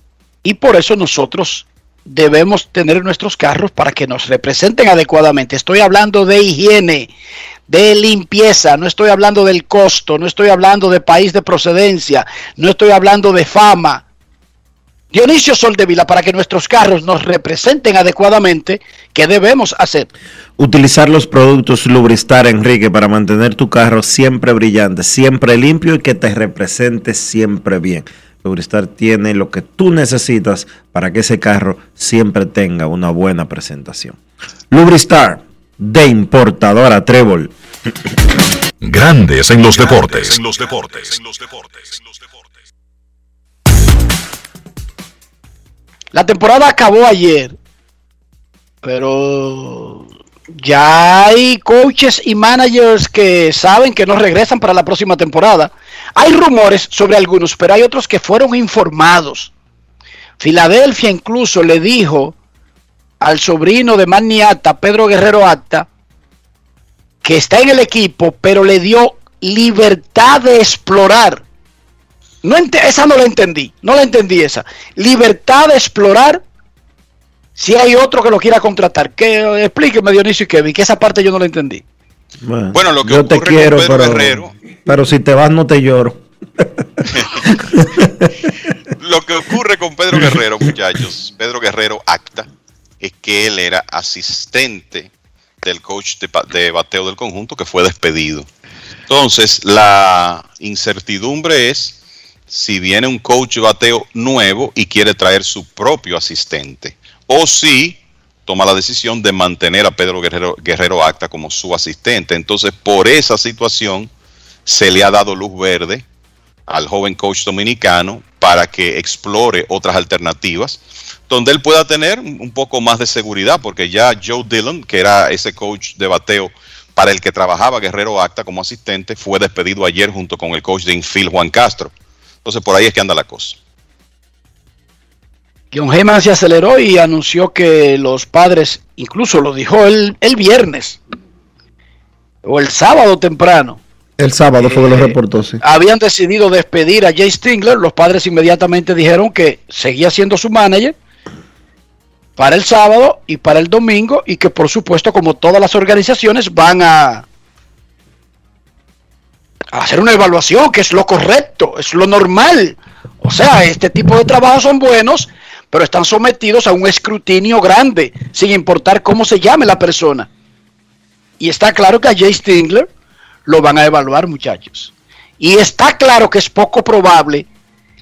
Y por eso nosotros debemos tener nuestros carros para que nos representen adecuadamente. Estoy hablando de higiene, de limpieza, no estoy hablando del costo, no estoy hablando de país de procedencia, no estoy hablando de fama. Dionisio Soldevila, para que nuestros carros nos representen adecuadamente, ¿qué debemos hacer? Utilizar los productos Lubristar, Enrique, para mantener tu carro siempre brillante, siempre limpio y que te represente siempre bien. Lubristar tiene lo que tú necesitas para que ese carro siempre tenga una buena presentación. Lubristar, de importadora Trébol. Grandes en los deportes. La temporada acabó ayer, pero ya hay coaches y managers que saben que no regresan para la próxima temporada. Hay rumores sobre algunos, pero hay otros que fueron informados. Filadelfia incluso le dijo al sobrino de Manny Acta, Pedro Guerrero Acta, que está en el equipo, pero le dio libertad de explorar. No esa no la entendí, no la entendí esa. Libertad de explorar si hay otro que lo quiera contratar. Que explíqueme Dionisio y Kevin, que esa parte yo no la entendí. Bueno, lo que yo te ocurre con quiero, Pedro pero, Guerrero- pero si te vas no te lloro. Lo que ocurre con Pedro Guerrero, muchachos, Pedro Guerrero acta, es que él era asistente del coach de, de bateo del conjunto que fue despedido. Entonces, la incertidumbre es si viene un coach de bateo nuevo y quiere traer su propio asistente, o si toma la decisión de mantener a Pedro Guerrero, Guerrero Acta como su asistente. Entonces, por esa situación, se le ha dado luz verde al joven coach dominicano para que explore otras alternativas donde él pueda tener un poco más de seguridad, porque ya Joe Dillon, que era ese coach de bateo para el que trabajaba Guerrero Acta como asistente, fue despedido ayer junto con el coach de infield Juan Castro. Entonces por ahí es que anda la cosa. John Heyman se aceleró y anunció que los padres, incluso lo dijo el, el viernes o el sábado temprano, El sábado fue que lo Eh, reportó, sí. habían decidido despedir a Jay Stingler. Los padres inmediatamente dijeron que seguía siendo su manager para el sábado y para el domingo y que por supuesto como todas las organizaciones van a, a hacer una evaluación que es lo correcto, es lo normal. O sea, este tipo de trabajos son buenos, pero están sometidos a un escrutinio grande, sin importar cómo se llame la persona. Y está claro que a Jay Stingler lo van a evaluar, muchachos. Y está claro que es poco probable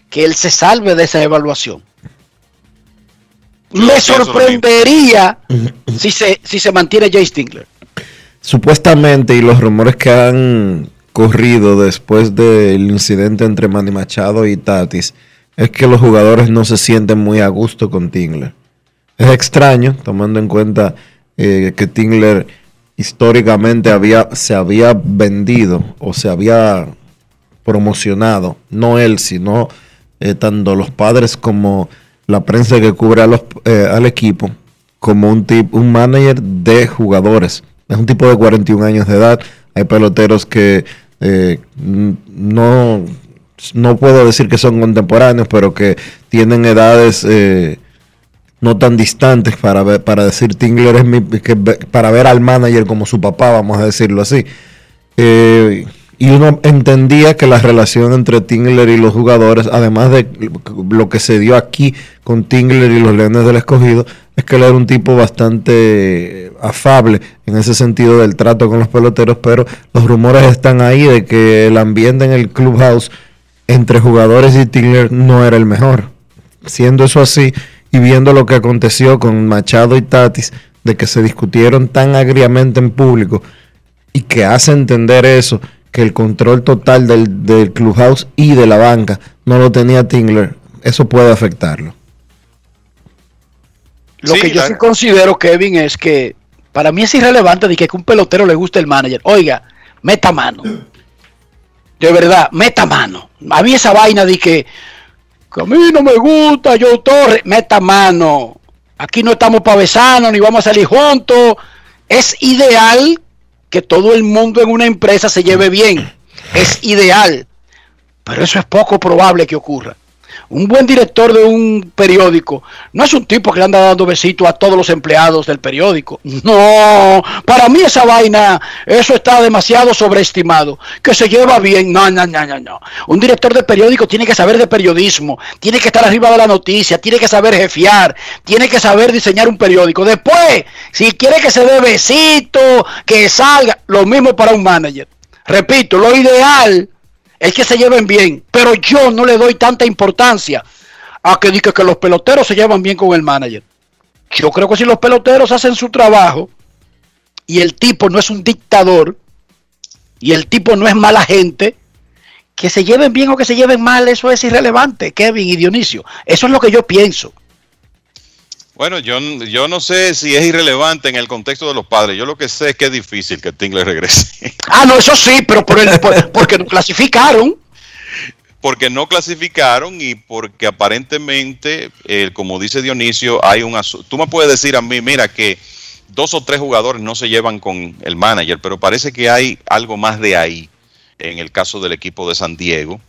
que él se salve de esa evaluación. Me sorprendería si se, si se mantiene Jay Stingler. Supuestamente, y los rumores que han corrido después del incidente entre Manny Machado y Tatis, es que los jugadores no se sienten muy a gusto con Tingler. Es extraño, tomando en cuenta eh, que Tingler históricamente había, se había vendido o se había promocionado, no él, sino eh, tanto los padres como la prensa que cubre eh, al equipo, como un, tip, un manager de jugadores. Es un tipo de 41 años de edad. Hay peloteros que no, no puedo decir que son contemporáneos, pero que tienen edades eh, no tan distantes para ver, para decir Tingler es mi, para ver al manager como su papá, vamos a decirlo así. Eh, y uno entendía que la relación entre Tingler y los jugadores, además de lo que se dio aquí con Tingler y los Leones del Escogido, es que él era un tipo bastante afable en ese sentido del trato con los peloteros, pero los rumores están ahí de que el ambiente en el clubhouse entre jugadores y Tingler no era el mejor. Siendo eso así y viendo lo que aconteció con Machado y Tatis, de que se discutieron tan agriamente en público y que hace entender eso, que el control total del, del clubhouse y de la banca no lo tenía Tingler, eso puede afectarlo. Lo Sí, que yo la- sí considero, Kevin, es que para mí es irrelevante de que a un pelotero le guste el manager. Oiga, meta mano. De verdad, meta mano. A mí esa vaina de que, a mí no me gusta, yo Torre, meta mano. Aquí no estamos para besarnos ni vamos a salir juntos. Es ideal que todo el mundo en una empresa se lleve bien. Es ideal. Pero eso es poco probable que ocurra. Un buen director de un periódico no es un tipo que le anda dando besitos a todos los empleados del periódico. No, para mí esa vaina, eso está demasiado sobreestimado. Que se lleva bien, no, no, no, no, no. Un director de periódico tiene que saber de periodismo, tiene que estar arriba de la noticia, tiene que saber jefiar, tiene que saber diseñar un periódico. Después, si quiere que se dé besito, que salga, lo mismo para un manager. Repito, lo ideal es que se lleven bien, pero yo no le doy tanta importancia a que diga que los peloteros se llevan bien con el manager. Yo creo que si los peloteros hacen su trabajo y el tipo no es un dictador y el tipo no es mala gente, que se lleven bien o que se lleven mal, eso es irrelevante, Kevin y Dionisio. Eso es lo que yo pienso. Bueno, yo, yo no sé si es irrelevante en el contexto de los padres. Yo lo que sé es que es difícil que Tingler regrese. Ah, no, eso sí, pero por el, por- porque no clasificaron. porque no clasificaron y porque aparentemente, eh, como dice Dionisio, hay un asu- Tú me puedes decir a mí, mira, que dos o tres jugadores no se llevan con el manager, pero parece que hay algo más de ahí en el caso del equipo de San Diego.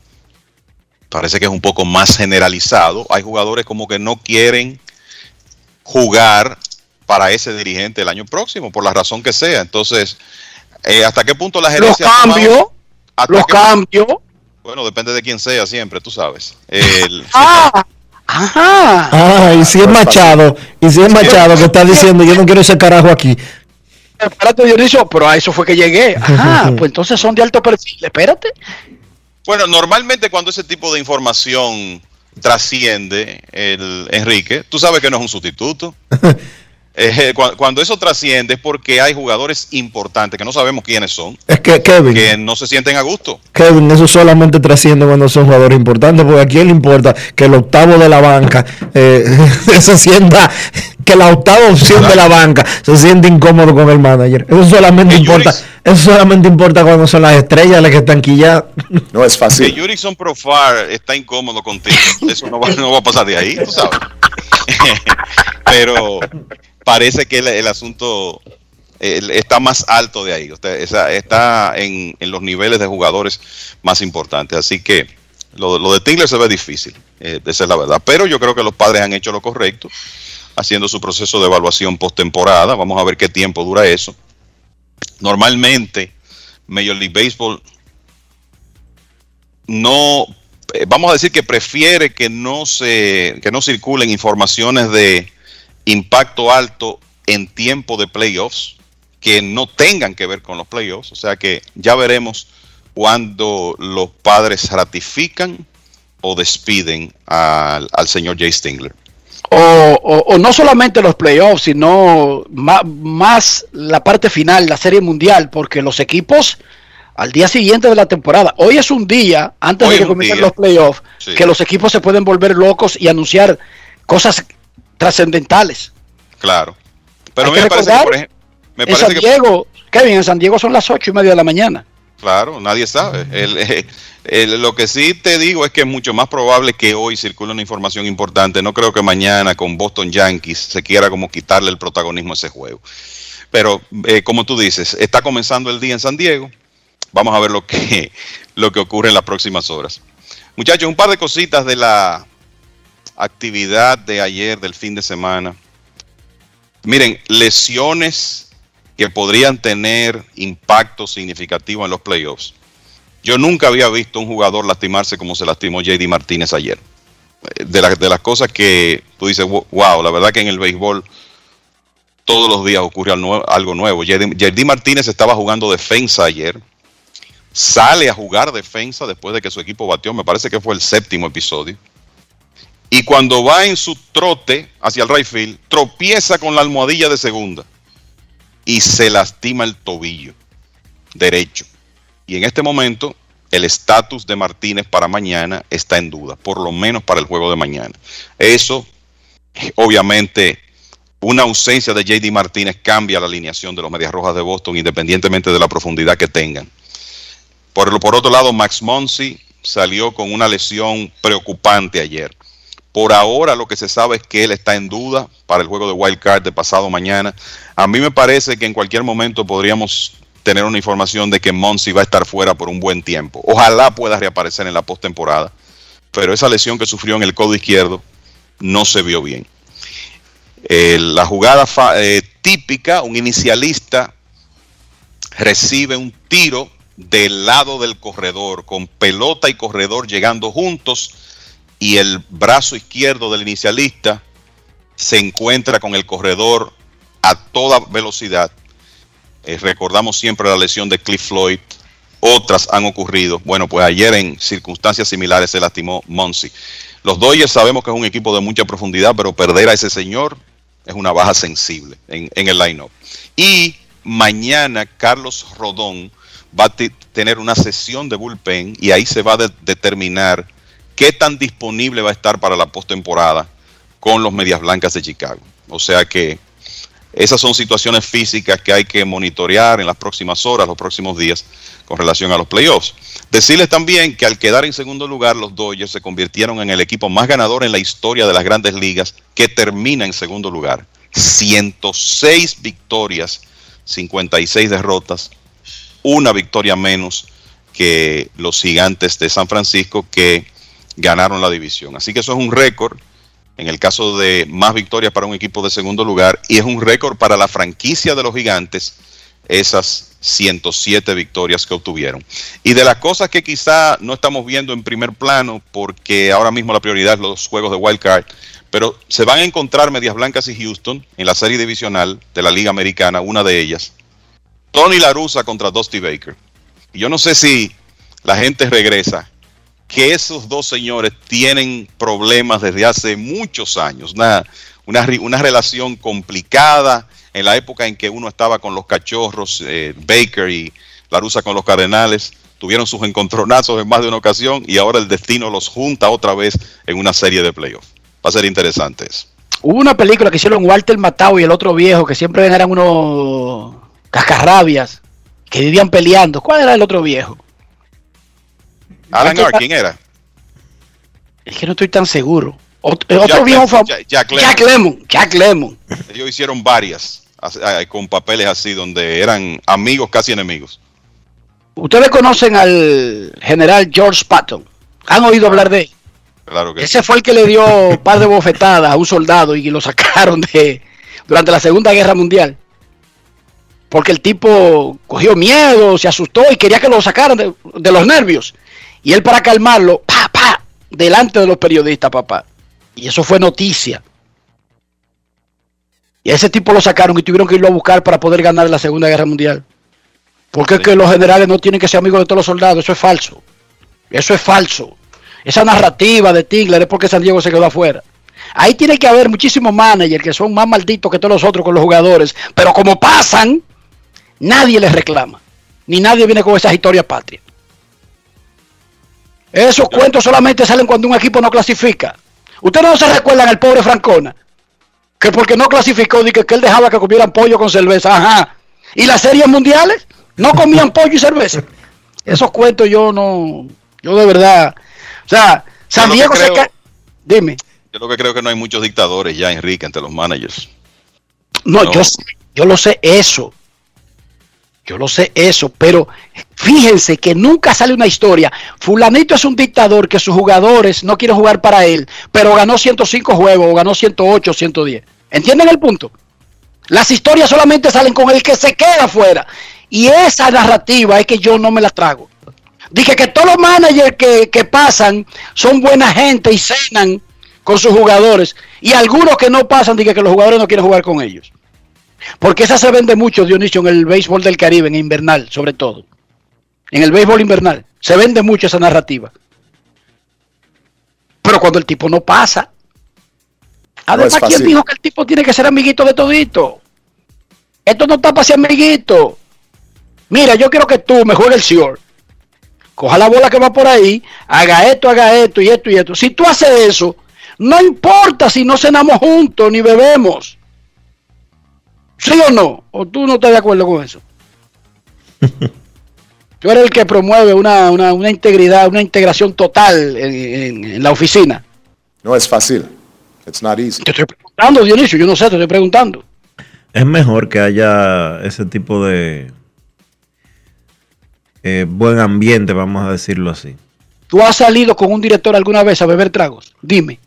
Parece que es un poco más generalizado. Hay jugadores como que no quieren jugar para ese dirigente el año próximo, por la razón que sea. Entonces, eh, ¿hasta qué punto la Los gerencia... tomado- cambios, los cambios. Bueno, depende de quién sea siempre, tú sabes. El- Ah, ajá. Ah, y si es Machado, y si es Machado que está diciendo yo no quiero ese carajo aquí. Espérate, Dionisio, pero a eso fue que llegué. Ajá, pues entonces son de alto perfil. Espérate. Bueno, normalmente cuando ese tipo de información trasciende, el Enrique, tú sabes que no es un sustituto. Eh, cu- cuando eso trasciende es porque hay jugadores importantes que no sabemos quiénes son, Es que Kevin, que no se sienten a gusto. Kevin, eso solamente trasciende cuando son jugadores importantes, porque a quién le importa que el octavo de la banca eh, se sienta, que la octava opción de la banca se siente incómodo con el manager. Eso solamente importa, eso solamente importa cuando son las estrellas las que están quilladas. No es fácil. Jurickson Profar está incómodo contigo, eso no va, no va a pasar de ahí, tú sabes. Pero parece que el, el asunto está más alto de ahí. Usted, esa- está en, en los niveles de jugadores más importantes. Así que lo, lo de Tingler se ve difícil, eh, esa es la verdad. Pero yo creo que los padres han hecho lo correcto, haciendo su proceso de evaluación postemporada. Vamos a ver qué tiempo dura eso. Normalmente, Major League Baseball no, eh, vamos a decir que prefiere que no se, que no circulen informaciones de impacto alto en tiempo de playoffs que no tengan que ver con los playoffs. O sea que ya veremos cuando los padres ratifican o despiden al, al señor Jay Stingler. O, o- o no solamente los playoffs, sino ma- más, la parte final, la serie mundial, porque los equipos al día siguiente de la temporada, hoy es un día, antes Hoy de que comiencen los playoffs, Sí. que los equipos se pueden volver locos y anunciar cosas trascendentales. Claro. Pero a mí me parece que, por ejemplo, me en San que Diego, Kevin, en San Diego son las ocho y media de la mañana. Claro, nadie sabe. El- el- lo que sí te digo es que es mucho más probable que hoy circule una información importante. No creo que mañana con Boston Yankees se quiera como quitarle el protagonismo a ese juego. Pero eh, como tú dices, está comenzando el día en San Diego. Vamos a ver lo que, lo que ocurre en las próximas horas. Muchachos, un par de cositas de la actividad de ayer, del fin de semana. Miren, lesiones que podrían tener impacto significativo en los playoffs. Yo nunca había visto un jugador lastimarse como se lastimó JD Martínez ayer. De, de las cosas que tú dices, "Wo- wow, la verdad que en el béisbol todos los días ocurre algo nuevo. JD Martínez estaba jugando defensa ayer. Sale a jugar defensa después de que su equipo batió. Me parece que fue el séptimo episodio. Y cuando va en su trote hacia el right field, tropieza con la almohadilla de segunda y se lastima el tobillo derecho. Y en este momento el estatus de Martínez para mañana está en duda, por lo menos para el juego de mañana. Eso, obviamente, una ausencia de JD Martínez cambia la alineación de los Medias Rojas de Boston, independientemente de la profundidad que tengan. Por, por otro lado, Max Monsi salió con una lesión preocupante ayer. Por ahora lo que se sabe es que él está en duda para el juego de Wild Card de pasado mañana. A mí me parece que en cualquier momento podríamos tener una información de que Monsi va a estar fuera por un buen tiempo. Ojalá pueda reaparecer en la postemporada, pero esa lesión que sufrió en el codo izquierdo no se vio bien. Eh, la jugada eh, típica, un inicialista recibe un tiro del lado del corredor, con pelota y corredor llegando juntos, y el brazo izquierdo del inicialista se encuentra con el corredor a toda velocidad. Eh, recordamos siempre la lesión de Cliff Floyd, otras han ocurrido. Bueno, pues ayer en circunstancias similares se lastimó Monsi. Los Dodgers sabemos que es un equipo de mucha profundidad, pero perder a ese señor es una baja sensible en, el line-up. Y mañana Carlos Rodón va a te- tener una sesión de bullpen y ahí se va a de- determinar qué tan disponible va a estar para la postemporada con los Medias Blancas de Chicago. O sea que esas son situaciones físicas que hay que monitorear en las próximas horas, los próximos días, con relación a los playoffs. Decirles también que al quedar en segundo lugar, los Dodgers se convirtieron en el equipo más ganador en la historia de las grandes ligas, que termina en segundo lugar. 106 victorias, 56 derrotas, una victoria menos que los gigantes de San Francisco que ganaron la división. Así que eso es un récord en el caso de más victorias para un equipo de segundo lugar y es un récord para la franquicia de los gigantes esas 107 victorias que obtuvieron. Y de las cosas que quizá no estamos viendo en primer plano porque ahora mismo la prioridad es los juegos de wild card, pero se van a encontrar Medias Blancas y Houston en la serie divisional de la Liga Americana, una de ellas. Tony La Russa contra Dusty Baker. Y yo no sé si la gente regresa, que esos dos señores tienen problemas desde hace muchos años, una, una, relación complicada en la época en que uno estaba con los cachorros, eh, Baker y La Russa con los Cardenales, tuvieron sus encontronazos en más de una ocasión y ahora el destino los junta otra vez en una serie de playoffs. Va a ser interesante eso. Hubo una película que hicieron Walter Matthau y el otro viejo, que siempre eran unos cascarrabias, que vivían peleando. ¿Cuál era el otro viejo? Alan Walter- Hart, ¿quién era? Es que no estoy tan seguro. Ot- eh, otro viejo Lemmon, fam- Jack- Jack Jack Lemon. Jack Lemon. Ellos hicieron varias con papeles así, donde eran amigos, casi enemigos. Ustedes conocen al general George Patton. ¿Han oído hablar de él? Claro que Ese fue el que le dio un par de bofetadas a un soldado y lo sacaron de durante la Segunda Guerra Mundial. Porque el tipo cogió miedo, se asustó y quería que lo sacaran de, de los nervios. Y él para calmarlo, pa, pa, delante de los periodistas, papá. Y eso fue noticia. Y a ese tipo lo sacaron y tuvieron que irlo a buscar para poder ganar la Segunda Guerra Mundial. Porque es que los generales no tienen que ser amigos de todos los soldados. Eso es falso. Eso es falso. Esa narrativa de Tigler es porque San Diego se quedó afuera. Ahí tiene que haber muchísimos managers que son más malditos que todos los otros con los jugadores. Pero como pasan, nadie les reclama. Ni nadie viene con esas historias patrias. Esos cuentos solamente salen cuando un equipo no clasifica. Ustedes no se recuerdan al pobre Francona, que porque no clasificó, que, que él dejaba que comieran pollo con cerveza. Ajá. ¿Y las series mundiales? No comían pollo y cerveza. Esos cuentos yo no, yo de verdad, o sea, San Diego se cae. Dime. Yo lo que creo que no hay muchos dictadores ya, Enrique, entre los managers. No, no. Yo, yo lo sé eso. Yo lo sé eso, pero fíjense que nunca sale una historia. Fulanito es un dictador que sus jugadores no quieren jugar para él, pero ganó 105 juegos o ganó 108, 110. ¿Entienden el punto? Las historias solamente salen con el que se queda afuera. Y esa narrativa es que yo no me la trago. Dije que todos los managers que, que pasan son buena gente y cenan con sus jugadores. Y algunos que no pasan, dije que los jugadores no quieren jugar con ellos. Porque esa se vende mucho, Dionisio, en el béisbol del Caribe, en invernal, sobre todo. En el béisbol invernal. Se vende mucho esa narrativa. Pero cuando el tipo no pasa. Además, no ¿quién dijo que el tipo tiene que ser amiguito de todito? Esto no está para ser amiguito. Mira, yo quiero que tú me juegues el short. Coja la bola que va por ahí, haga esto, haga esto y esto y esto. Si tú haces eso, no importa si no cenamos juntos ni bebemos. ¿Sí o no? ¿O tú no estás de acuerdo con eso? tú eres el que promueve una, una, una integridad, una integración total en, en, en, la oficina. No es fácil. It's not easy. Te estoy preguntando, Dionisio, yo no sé, te estoy preguntando. Es mejor que haya ese tipo de eh, buen ambiente, vamos a decirlo así. ¿Tú has salido con un director alguna vez a beber tragos? Dime.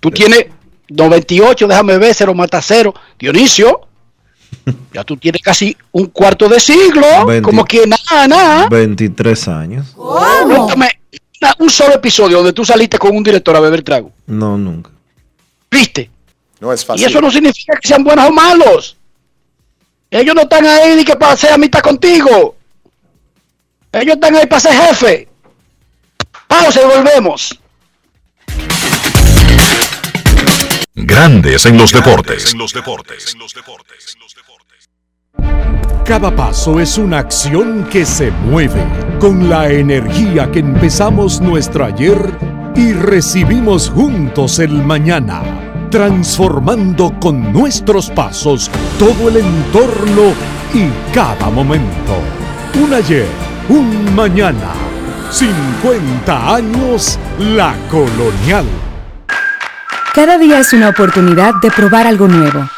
Tú tienes 98, déjame ver, cero mata cero. Dionisio, ya tú tienes casi un cuarto de siglo, 20, como que nada, nada. 23 años. Cuéntame un solo episodio donde tú saliste con un director a beber trago. No, nunca. ¿Viste? No es fácil. Y eso no significa que sean buenos o malos. Ellos no están ahí ni que para ser amistad contigo. Ellos están ahí para ser jefe. Pausa y volvemos. Grandes en los deportes. Cada paso es una acción que se mueve con la energía que empezamos nuestro ayer y recibimos juntos el mañana, transformando con nuestros pasos todo el entorno y cada momento. Un ayer, un mañana, 50 años la colonial. Cada día es una oportunidad de probar algo nuevo.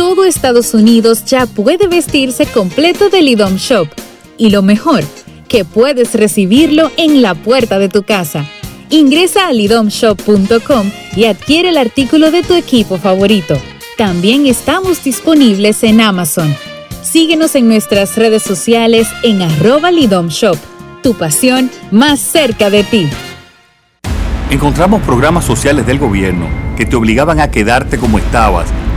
Todo Estados Unidos ya puede vestirse completo del IDOM Shop. Y lo mejor, que puedes recibirlo en la puerta de tu casa. Ingresa a lidomshop.com y adquiere el artículo de tu equipo favorito. También estamos disponibles en Amazon. Síguenos en nuestras redes sociales en arroba lidomshop. Tu pasión más cerca de ti. Encontramos programas sociales del gobierno que te obligaban a quedarte como estabas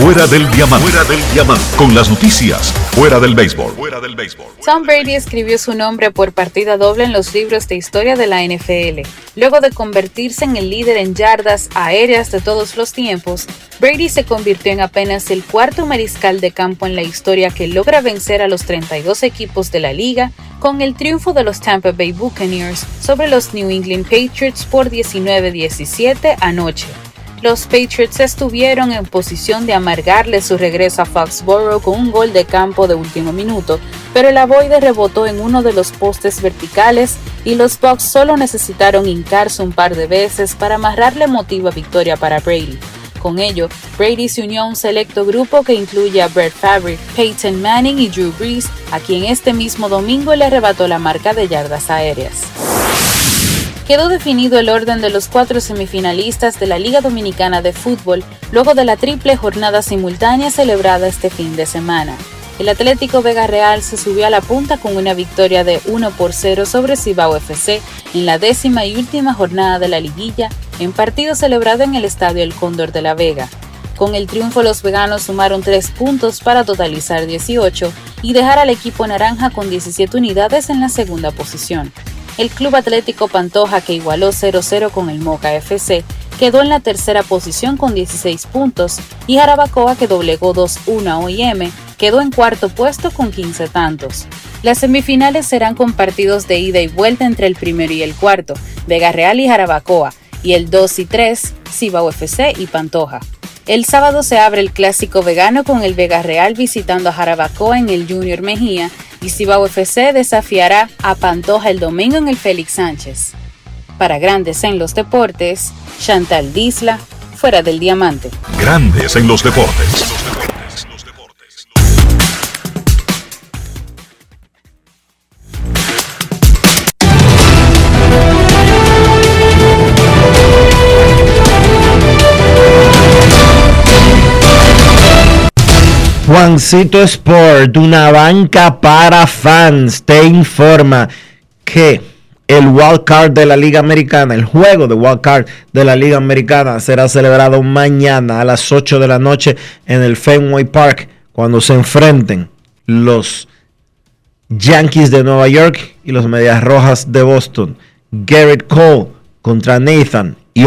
Fuera del diamante. Fuera del diamante. Con las noticias. Fuera del béisbol. Fuera del béisbol. Tom Brady escribió su nombre por partida doble en los libros de historia de la NFL. Luego de convertirse en el líder en yardas aéreas de todos los tiempos, Brady se convirtió en apenas el cuarto mariscal de campo en la historia que logra vencer a los 32 equipos de la liga con el triunfo de los Tampa Bay Buccaneers sobre los New England Patriots por 19-17 anoche. Los Patriots estuvieron en posición de amargarle su regreso a Foxborough con un gol de campo de último minuto, pero el avoide rebotó en uno de los postes verticales y los Bucks solo necesitaron hincarse un par de veces para amarrarle emotiva victoria para Brady. Con ello, Brady se unió a un selecto grupo que incluye a Brett Favre, Peyton Manning y Drew Brees, a quien este mismo domingo le arrebató la marca de yardas aéreas quedó definido el orden de los cuatro semifinalistas de la Liga Dominicana de Fútbol luego de la triple jornada simultánea celebrada este fin de semana. El Atlético Vega Real se subió a la punta con una victoria de 1 por 0 sobre Cibao FC en la décima y última jornada de la liguilla, en partido celebrado en el Estadio El Cóndor de la Vega. Con el triunfo los veganos sumaron 3 puntos para totalizar 18 y dejar al equipo naranja con 17 unidades en la segunda posición. El Club Atlético Pantoja, que igualó 0-0 con el Moca FC, quedó en la tercera posición con 16 puntos y Jarabacoa, que doblegó 2-1 a OIM, quedó en cuarto puesto con 15 tantos. Las semifinales serán con partidos de ida y vuelta entre el primero y el cuarto, Vega Real y Jarabacoa, y el 2 y 3, Ciba FC y Pantoja. El sábado se abre el clásico vegano con el Vega Real visitando a Jarabacoa en el Junior Mejía y Cibao FC desafiará a Pantoja el domingo en el Félix Sánchez. Para Grandes en los Deportes, Chantal Disla, fuera del diamante. Grandes en los deportes. Juancito Sport, una banca para fans, te informa que el Wild Card de la Liga Americana, el juego de Wild Card de la Liga Americana será celebrado mañana a las 8 de la noche en el Fenway Park cuando se enfrenten los Yankees de Nueva York y los Medias Rojas de Boston. Garrett Cole contra Nathan y.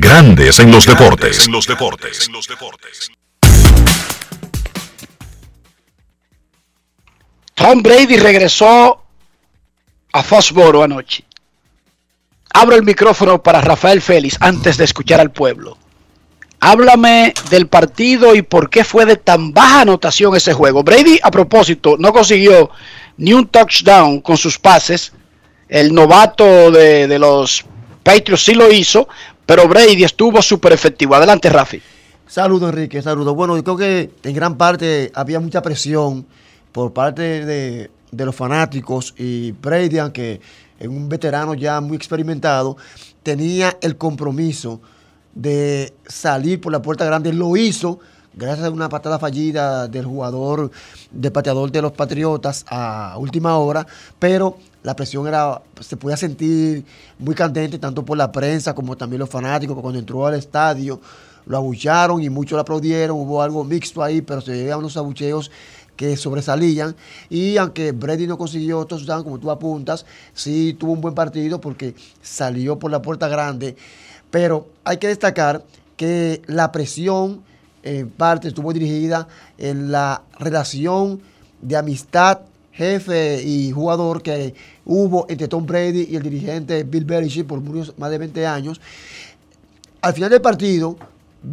Grandes en los deportes. Tom Brady regresó a Foxboro anoche. Abro el micrófono para Rafael Félix antes de escuchar al pueblo. Háblame del partido y por qué fue de tan baja anotación ese juego. Brady, a propósito, no consiguió ni un touchdown con sus pases. El novato de, de los Patriots sí lo hizo, pero Brady estuvo súper efectivo. Adelante, Rafi. Saludos, Enrique, saludos. Bueno, yo creo que en gran parte había mucha presión por parte de, los fanáticos y Brady, aunque es un veterano ya muy experimentado, tenía el compromiso de salir por la puerta grande. Lo hizo gracias a una patada fallida del jugador, del pateador de los Patriotas a última hora, pero la presión era, se podía sentir muy candente, tanto por la prensa como también los fanáticos, cuando entró al estadio lo abucharon y muchos lo aplaudieron, hubo algo mixto ahí, pero se llegaban unos abucheos que sobresalían. Y aunque Brady no consiguió touchdown, como tú apuntas, sí tuvo un buen partido porque salió por la puerta grande. Pero hay que destacar que la presión en parte estuvo dirigida en la relación de amistad jefe y jugador que hubo entre Tom Brady y el dirigente Bill Belichick por más de 20 años. Al final del partido,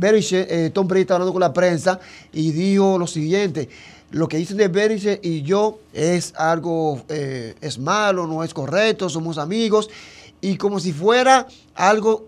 eh, Tom Brady estaba hablando con la prensa y dijo lo siguiente. Lo que dicen de Belichick y yo es algo, eh, es malo, no es correcto, somos amigos. Y como si fuera algo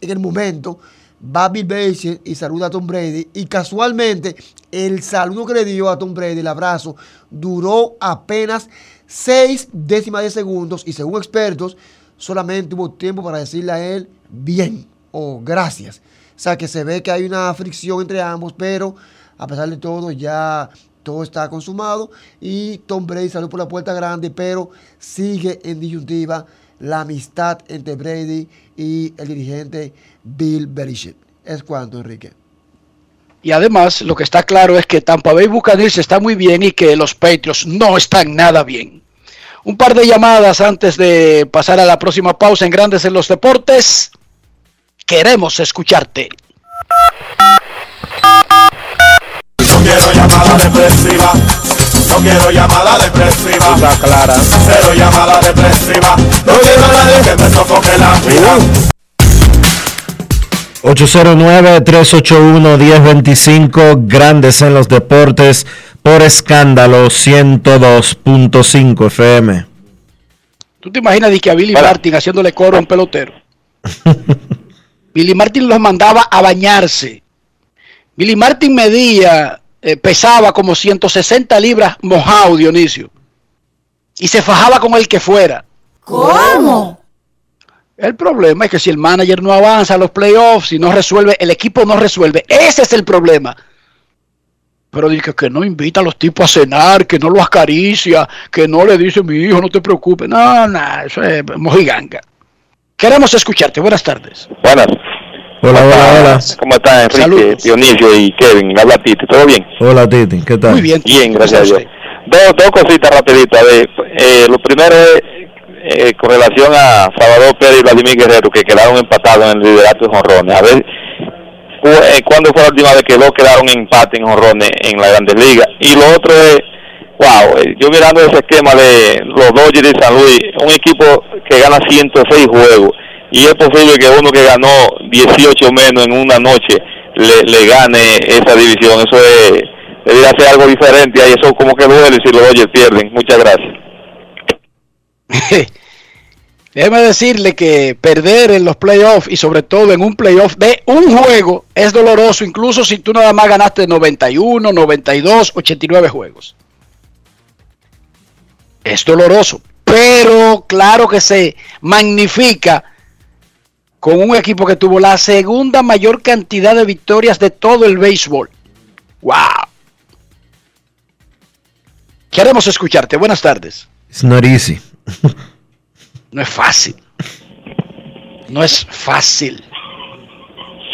en el momento, va Bill y saluda a Tom Brady. Y casualmente, el saludo que le dio a Tom Brady, el abrazo, duró apenas seis décimas de segundos. Y según expertos, solamente hubo tiempo para decirle a él bien o gracias. O sea que se ve que hay una fricción entre ambos, pero a pesar de todo, ya todo está consumado. Y Tom Brady salió por la puerta grande, pero sigue en disyuntiva la amistad entre Brady y el dirigente Bill Belichick. Es cuanto, Enrique. Y además, lo que está claro es que Tampa Bay Buccaneers está muy bien y que los Patriots no están nada bien. Un par de llamadas antes de pasar a la próxima pausa en Grandes en los Deportes. Queremos escucharte. No quiero llamada depresiva. No quiero llamada depresiva. Está clara. Cero llamada depresiva. No quiero a nadie que me sofoque la vida. 809-381-1025, Grandes en los Deportes, por escándalo 102.5 FM. ¿Tú te imaginas de que a Billy Martin haciéndole coro a un pelotero? Billy Martin los mandaba a bañarse. Billy Martin medía, eh, pesaba como 160 libras mojado, Dionisio. Y se fajaba con el que fuera. ¿Cómo? El problema es que si el manager no avanza a los playoffs y no resuelve, el equipo no resuelve. Ese es el problema. Pero dice que no invita a los tipos a cenar, que no lo acaricia, que no le dice, mi hijo, no te preocupes. No, no, eso es mojiganga. Queremos escucharte. Buenas tardes. Buenas. Hola, hola, hola. ¿Cómo están Enrique, Saludos. Dionisio y Kevin? Habla Titi, ¿todo bien? Hola, Titi, ¿qué tal? Bien, gracias a Dios. Dos, dos cositas rapiditas. Eh, lo primero es eh, con relación a Salvador Pérez y Vladimir Guerrero, que quedaron empatados en el liderato de jonrones. A ver, cu- eh, ¿cuándo fue la última vez que dos quedaron empate en jonrones en la Grandes Ligas? Y lo otro es, wow, eh, yo mirando ese esquema de los Dodgers de San Luis, un equipo que gana 106 juegos, y es posible que uno que ganó 18 menos en una noche le, le gane esa división. Eso es, debería ser algo diferente, y eso como que duele si los Dodgers pierden. Muchas gracias. Déjeme decirle que perder en los playoffs y sobre todo en un playoff de un juego es doloroso, incluso si tú nada más ganaste 91, 92, 89 juegos. Es doloroso, pero claro que se magnifica con un equipo que tuvo la segunda mayor cantidad de victorias de todo el béisbol. ¡Wow! Queremos escucharte. Buenas tardes. It's not easy. No es fácil. No es fácil.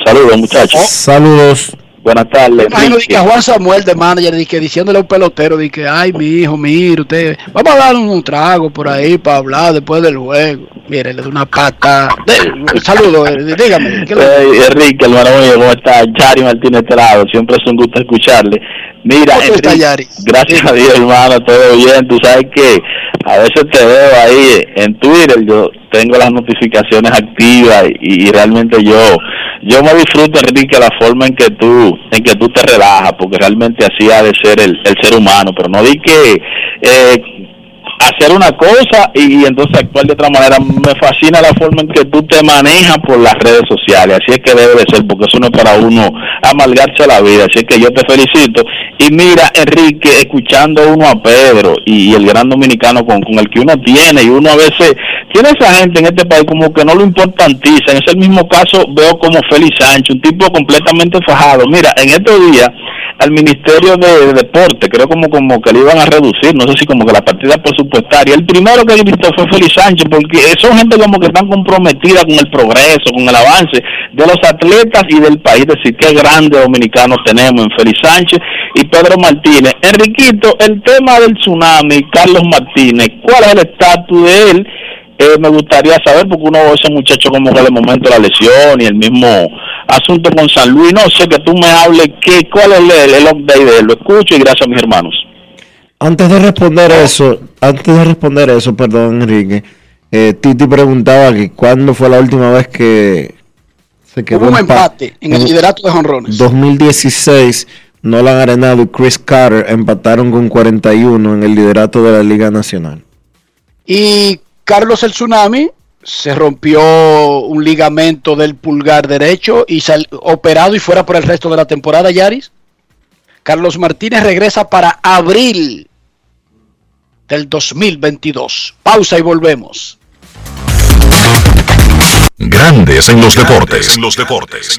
Saludos, muchachos. Saludos. Buenas tardes. Que a Juan Samuel de manager que diciéndole a un pelotero di que ay mi hijo, mire usted, vamos a dar un trago por ahí para hablar después del juego. Mire, le da una pata. De- saludo, eh, dígame. ¿qué le- Hey, Enrique, hermano mío, ¿cómo está? Yari Martínez este lado, siempre es un gusto escucharle. Mira, ¿Cómo está, Enrique, Yari? gracias a Dios, hermano, todo bien. Tú sabes que a veces te veo ahí en Twitter, yo tengo las notificaciones activas y, y realmente yo yo me disfruto, Enrique, la forma en que tú en que tú te relajas, porque realmente así ha de ser el, el ser humano, pero no di que eh, hacer una cosa y, entonces actuar de otra manera. Me fascina la forma en que tú te manejas por las redes sociales. Así es que debe de ser, porque eso no es para uno amargarse la vida. Así es que yo te felicito. Y mira, Enrique, escuchando uno a Pedro y, el gran dominicano con, con el que uno tiene, y uno a veces tiene esa gente en este país como que no lo importantiza. En ese mismo caso veo como Félix Sánchez, un tipo completamente fajado. Mira, en estos días al Ministerio de, de Deporte, creo como, como que le iban a reducir, no sé si como que la partida El primero que visitó fue Félix Sánchez, porque son gente como que están comprometida con el progreso, con el avance de los atletas y del país. Decir, qué grandes dominicanos tenemos en Félix Sánchez y Pedro Martínez. Enriquito, el tema del tsunami, Carlos Martínez, ¿cuál es el estatus de él? Eh, me gustaría saber, porque uno ese muchacho como que de momento la lesión y el mismo asunto con San Luis. No sé, que tú me hables, que, cuál es el, el update de él. Lo escucho y gracias a mis hermanos. Antes de responder eso, antes de responder eso, perdón, Enrique, eh, Titi preguntaba que cuándo fue la última vez que se quedó Hubo un empa- empate en el liderato de jonrones. 2016, Nolan Arenado y Chris Carter empataron con 41 en el liderato de la Liga Nacional. Y Carlos el Tsunami se rompió un ligamento del pulgar derecho y sal- operado y fuera por el resto de la temporada, Yaris. Carlos Martínez regresa para abril del 2022. Pausa y volvemos. Grandes en los deportes. En los deportes.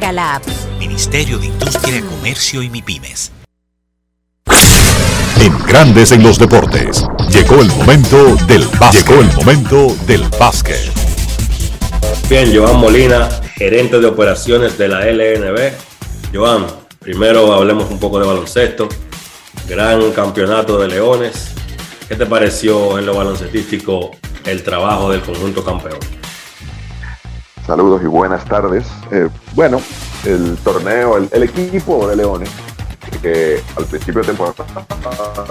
la app. Ministerio de Industria, Comercio y MIPIMES. En Grandes en los deportes. Llegó el momento del básquet. Llegó el momento del básquet. Bien, Joan Molina, gerente de operaciones de la LNB. Joan, primero hablemos un poco de baloncesto. Gran campeonato de Leones. ¿Qué te pareció en lo baloncestístico el trabajo del conjunto campeón? Saludos y buenas tardes. Eh, bueno, el torneo, el, equipo de Leones, que al principio de temporada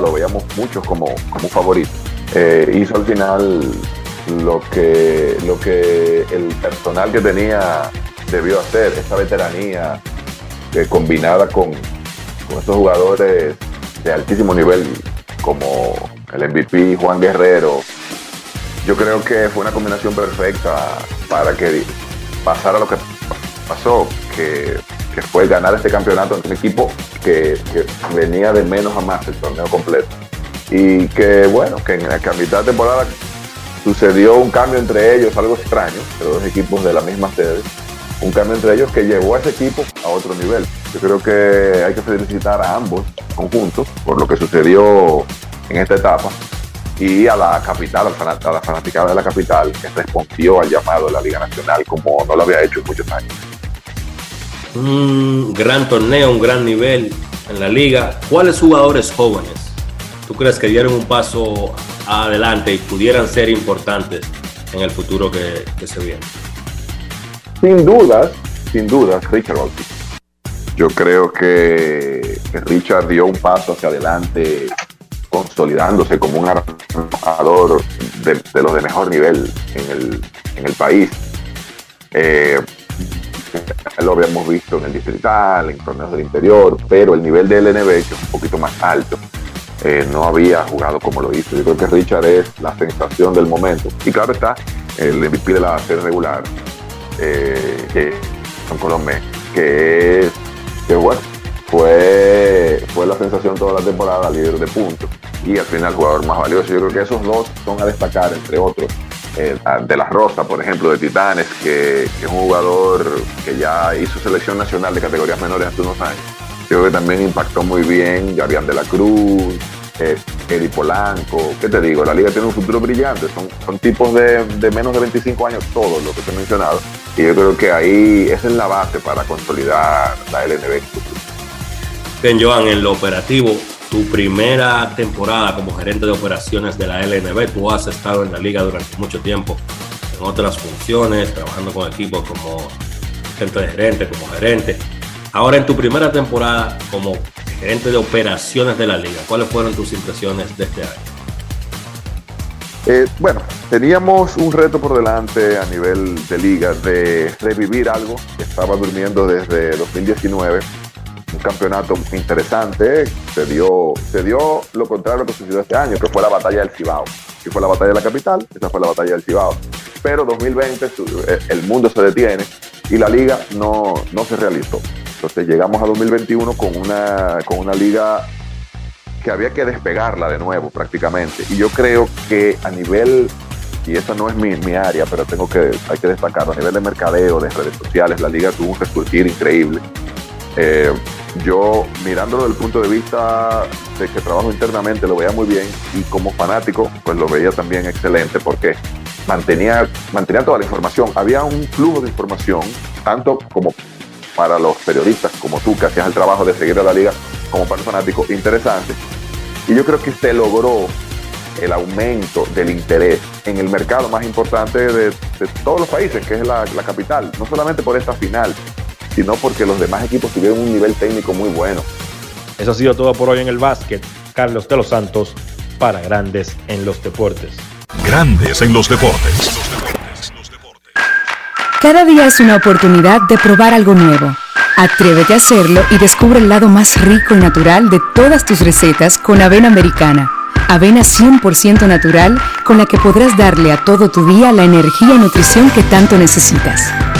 lo veíamos muchos como, como favorito, eh, hizo al final lo que, lo que el personal que tenía debió hacer, esa veteranía eh, combinada con, con estos jugadores de altísimo nivel como el MVP Juan Guerrero. Yo creo que fue una combinación perfecta para que pasara lo que pasó, que, que fue ganar este campeonato en un equipo que, venía de menos a más el torneo completo. Y que bueno, que en la mitad de temporada sucedió un cambio entre ellos, algo extraño, los dos equipos de la misma sede, un cambio entre ellos que llevó a ese equipo a otro nivel. Yo creo que hay que felicitar a ambos conjuntos por lo que sucedió en esta etapa y a la capital, a la fanaticada de la capital que respondió al llamado de la Liga Nacional como no lo había hecho en muchos años. Un gran torneo, un gran nivel en la liga. ¿Cuáles jugadores jóvenes tú crees que dieron un paso adelante y pudieran ser importantes en el futuro que, que se viene? Sin dudas, sin dudas, Richard Ortiz. Yo creo que, que Richard dio un paso hacia adelante, consolidándose como un armador de, de los de mejor nivel en el, en el país. Eh, lo habíamos visto en el distrital, en torneos del interior, pero el nivel del LNB, es un poquito más alto, eh, no había jugado como lo hizo. Yo creo que Richard es la sensación del momento. Y claro está, el MVP de la serie regular, eh, que son Colomé, que es, que bueno, fue, fue la sensación toda la temporada, líder de puntos, y al final jugador más valioso. Yo creo que esos dos son a destacar, entre otros. eh, de la Rosa, por ejemplo, de Titanes, que, es un jugador que ya hizo selección nacional de categorías menores hace unos años. Yo creo que también impactó muy bien Gabriel de la Cruz, eh, Eddie Polanco. ¿Qué te digo? La liga tiene un futuro brillante. Son, son tipos de, de menos de 25 años todos los que te he mencionado. Y yo creo que ahí esa es la base para consolidar la LNB. Bien, Joan, en lo operativo, tu primera temporada como gerente de operaciones de la LNB, tú has estado en la liga durante mucho tiempo, en otras funciones, trabajando con equipos como gente de gerente, como gerente. Ahora en tu primera temporada como gerente de operaciones de la liga, ¿cuáles fueron tus impresiones de este año? Eh, bueno, teníamos un reto por delante a nivel de liga de revivir algo que estaba durmiendo desde 2019. Un campeonato interesante. Se dio, se dio lo contrario a lo que sucedió este año, que fue la batalla del Cibao. Que fue la batalla de la capital, esa fue la batalla del Cibao. Pero 2020 eh, el mundo se detiene y la liga no, no se realizó. Entonces llegamos a 2021 con una, con una liga que había que despegarla de nuevo prácticamente. Y yo creo que a nivel, y esa no es mi, mi, área, pero tengo que, hay que destacarlo, a nivel de mercadeo, de redes sociales, la liga tuvo un resurgir increíble. Eh, yo mirándolo desde el punto de vista de que trabajo internamente lo veía muy bien y como fanático pues lo veía también excelente porque mantenía, mantenía toda la información. Había un flujo de información, tanto como para los periodistas como tú que hacías el trabajo de seguir a la liga, como para el fanático interesante. Y yo creo que se logró el aumento del interés en el mercado más importante de, todos los países, que es la, capital. No solamente por esta final, sino porque los demás equipos tuvieron un nivel técnico muy bueno. Eso ha sido todo por hoy en el básquet. Carlos de los Santos para Grandes en los Deportes. Grandes en los Deportes. Cada día es una oportunidad de probar algo nuevo. Atrévete a hacerlo y descubre el lado más rico y natural de todas tus recetas con avena americana. Avena 100% natural con la que podrás darle a todo tu día la energía y nutrición que tanto necesitas.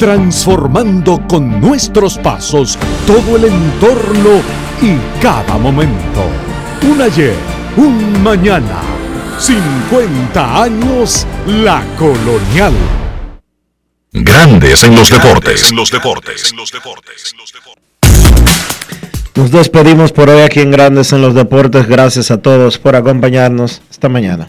transformando con nuestros pasos todo el entorno y cada momento. Un ayer, un mañana, 50 años la colonial. Grandes en los deportes. Los deportes. Los deportes. Nos despedimos por hoy aquí en Grandes en los Deportes. Gracias a todos por acompañarnos esta mañana.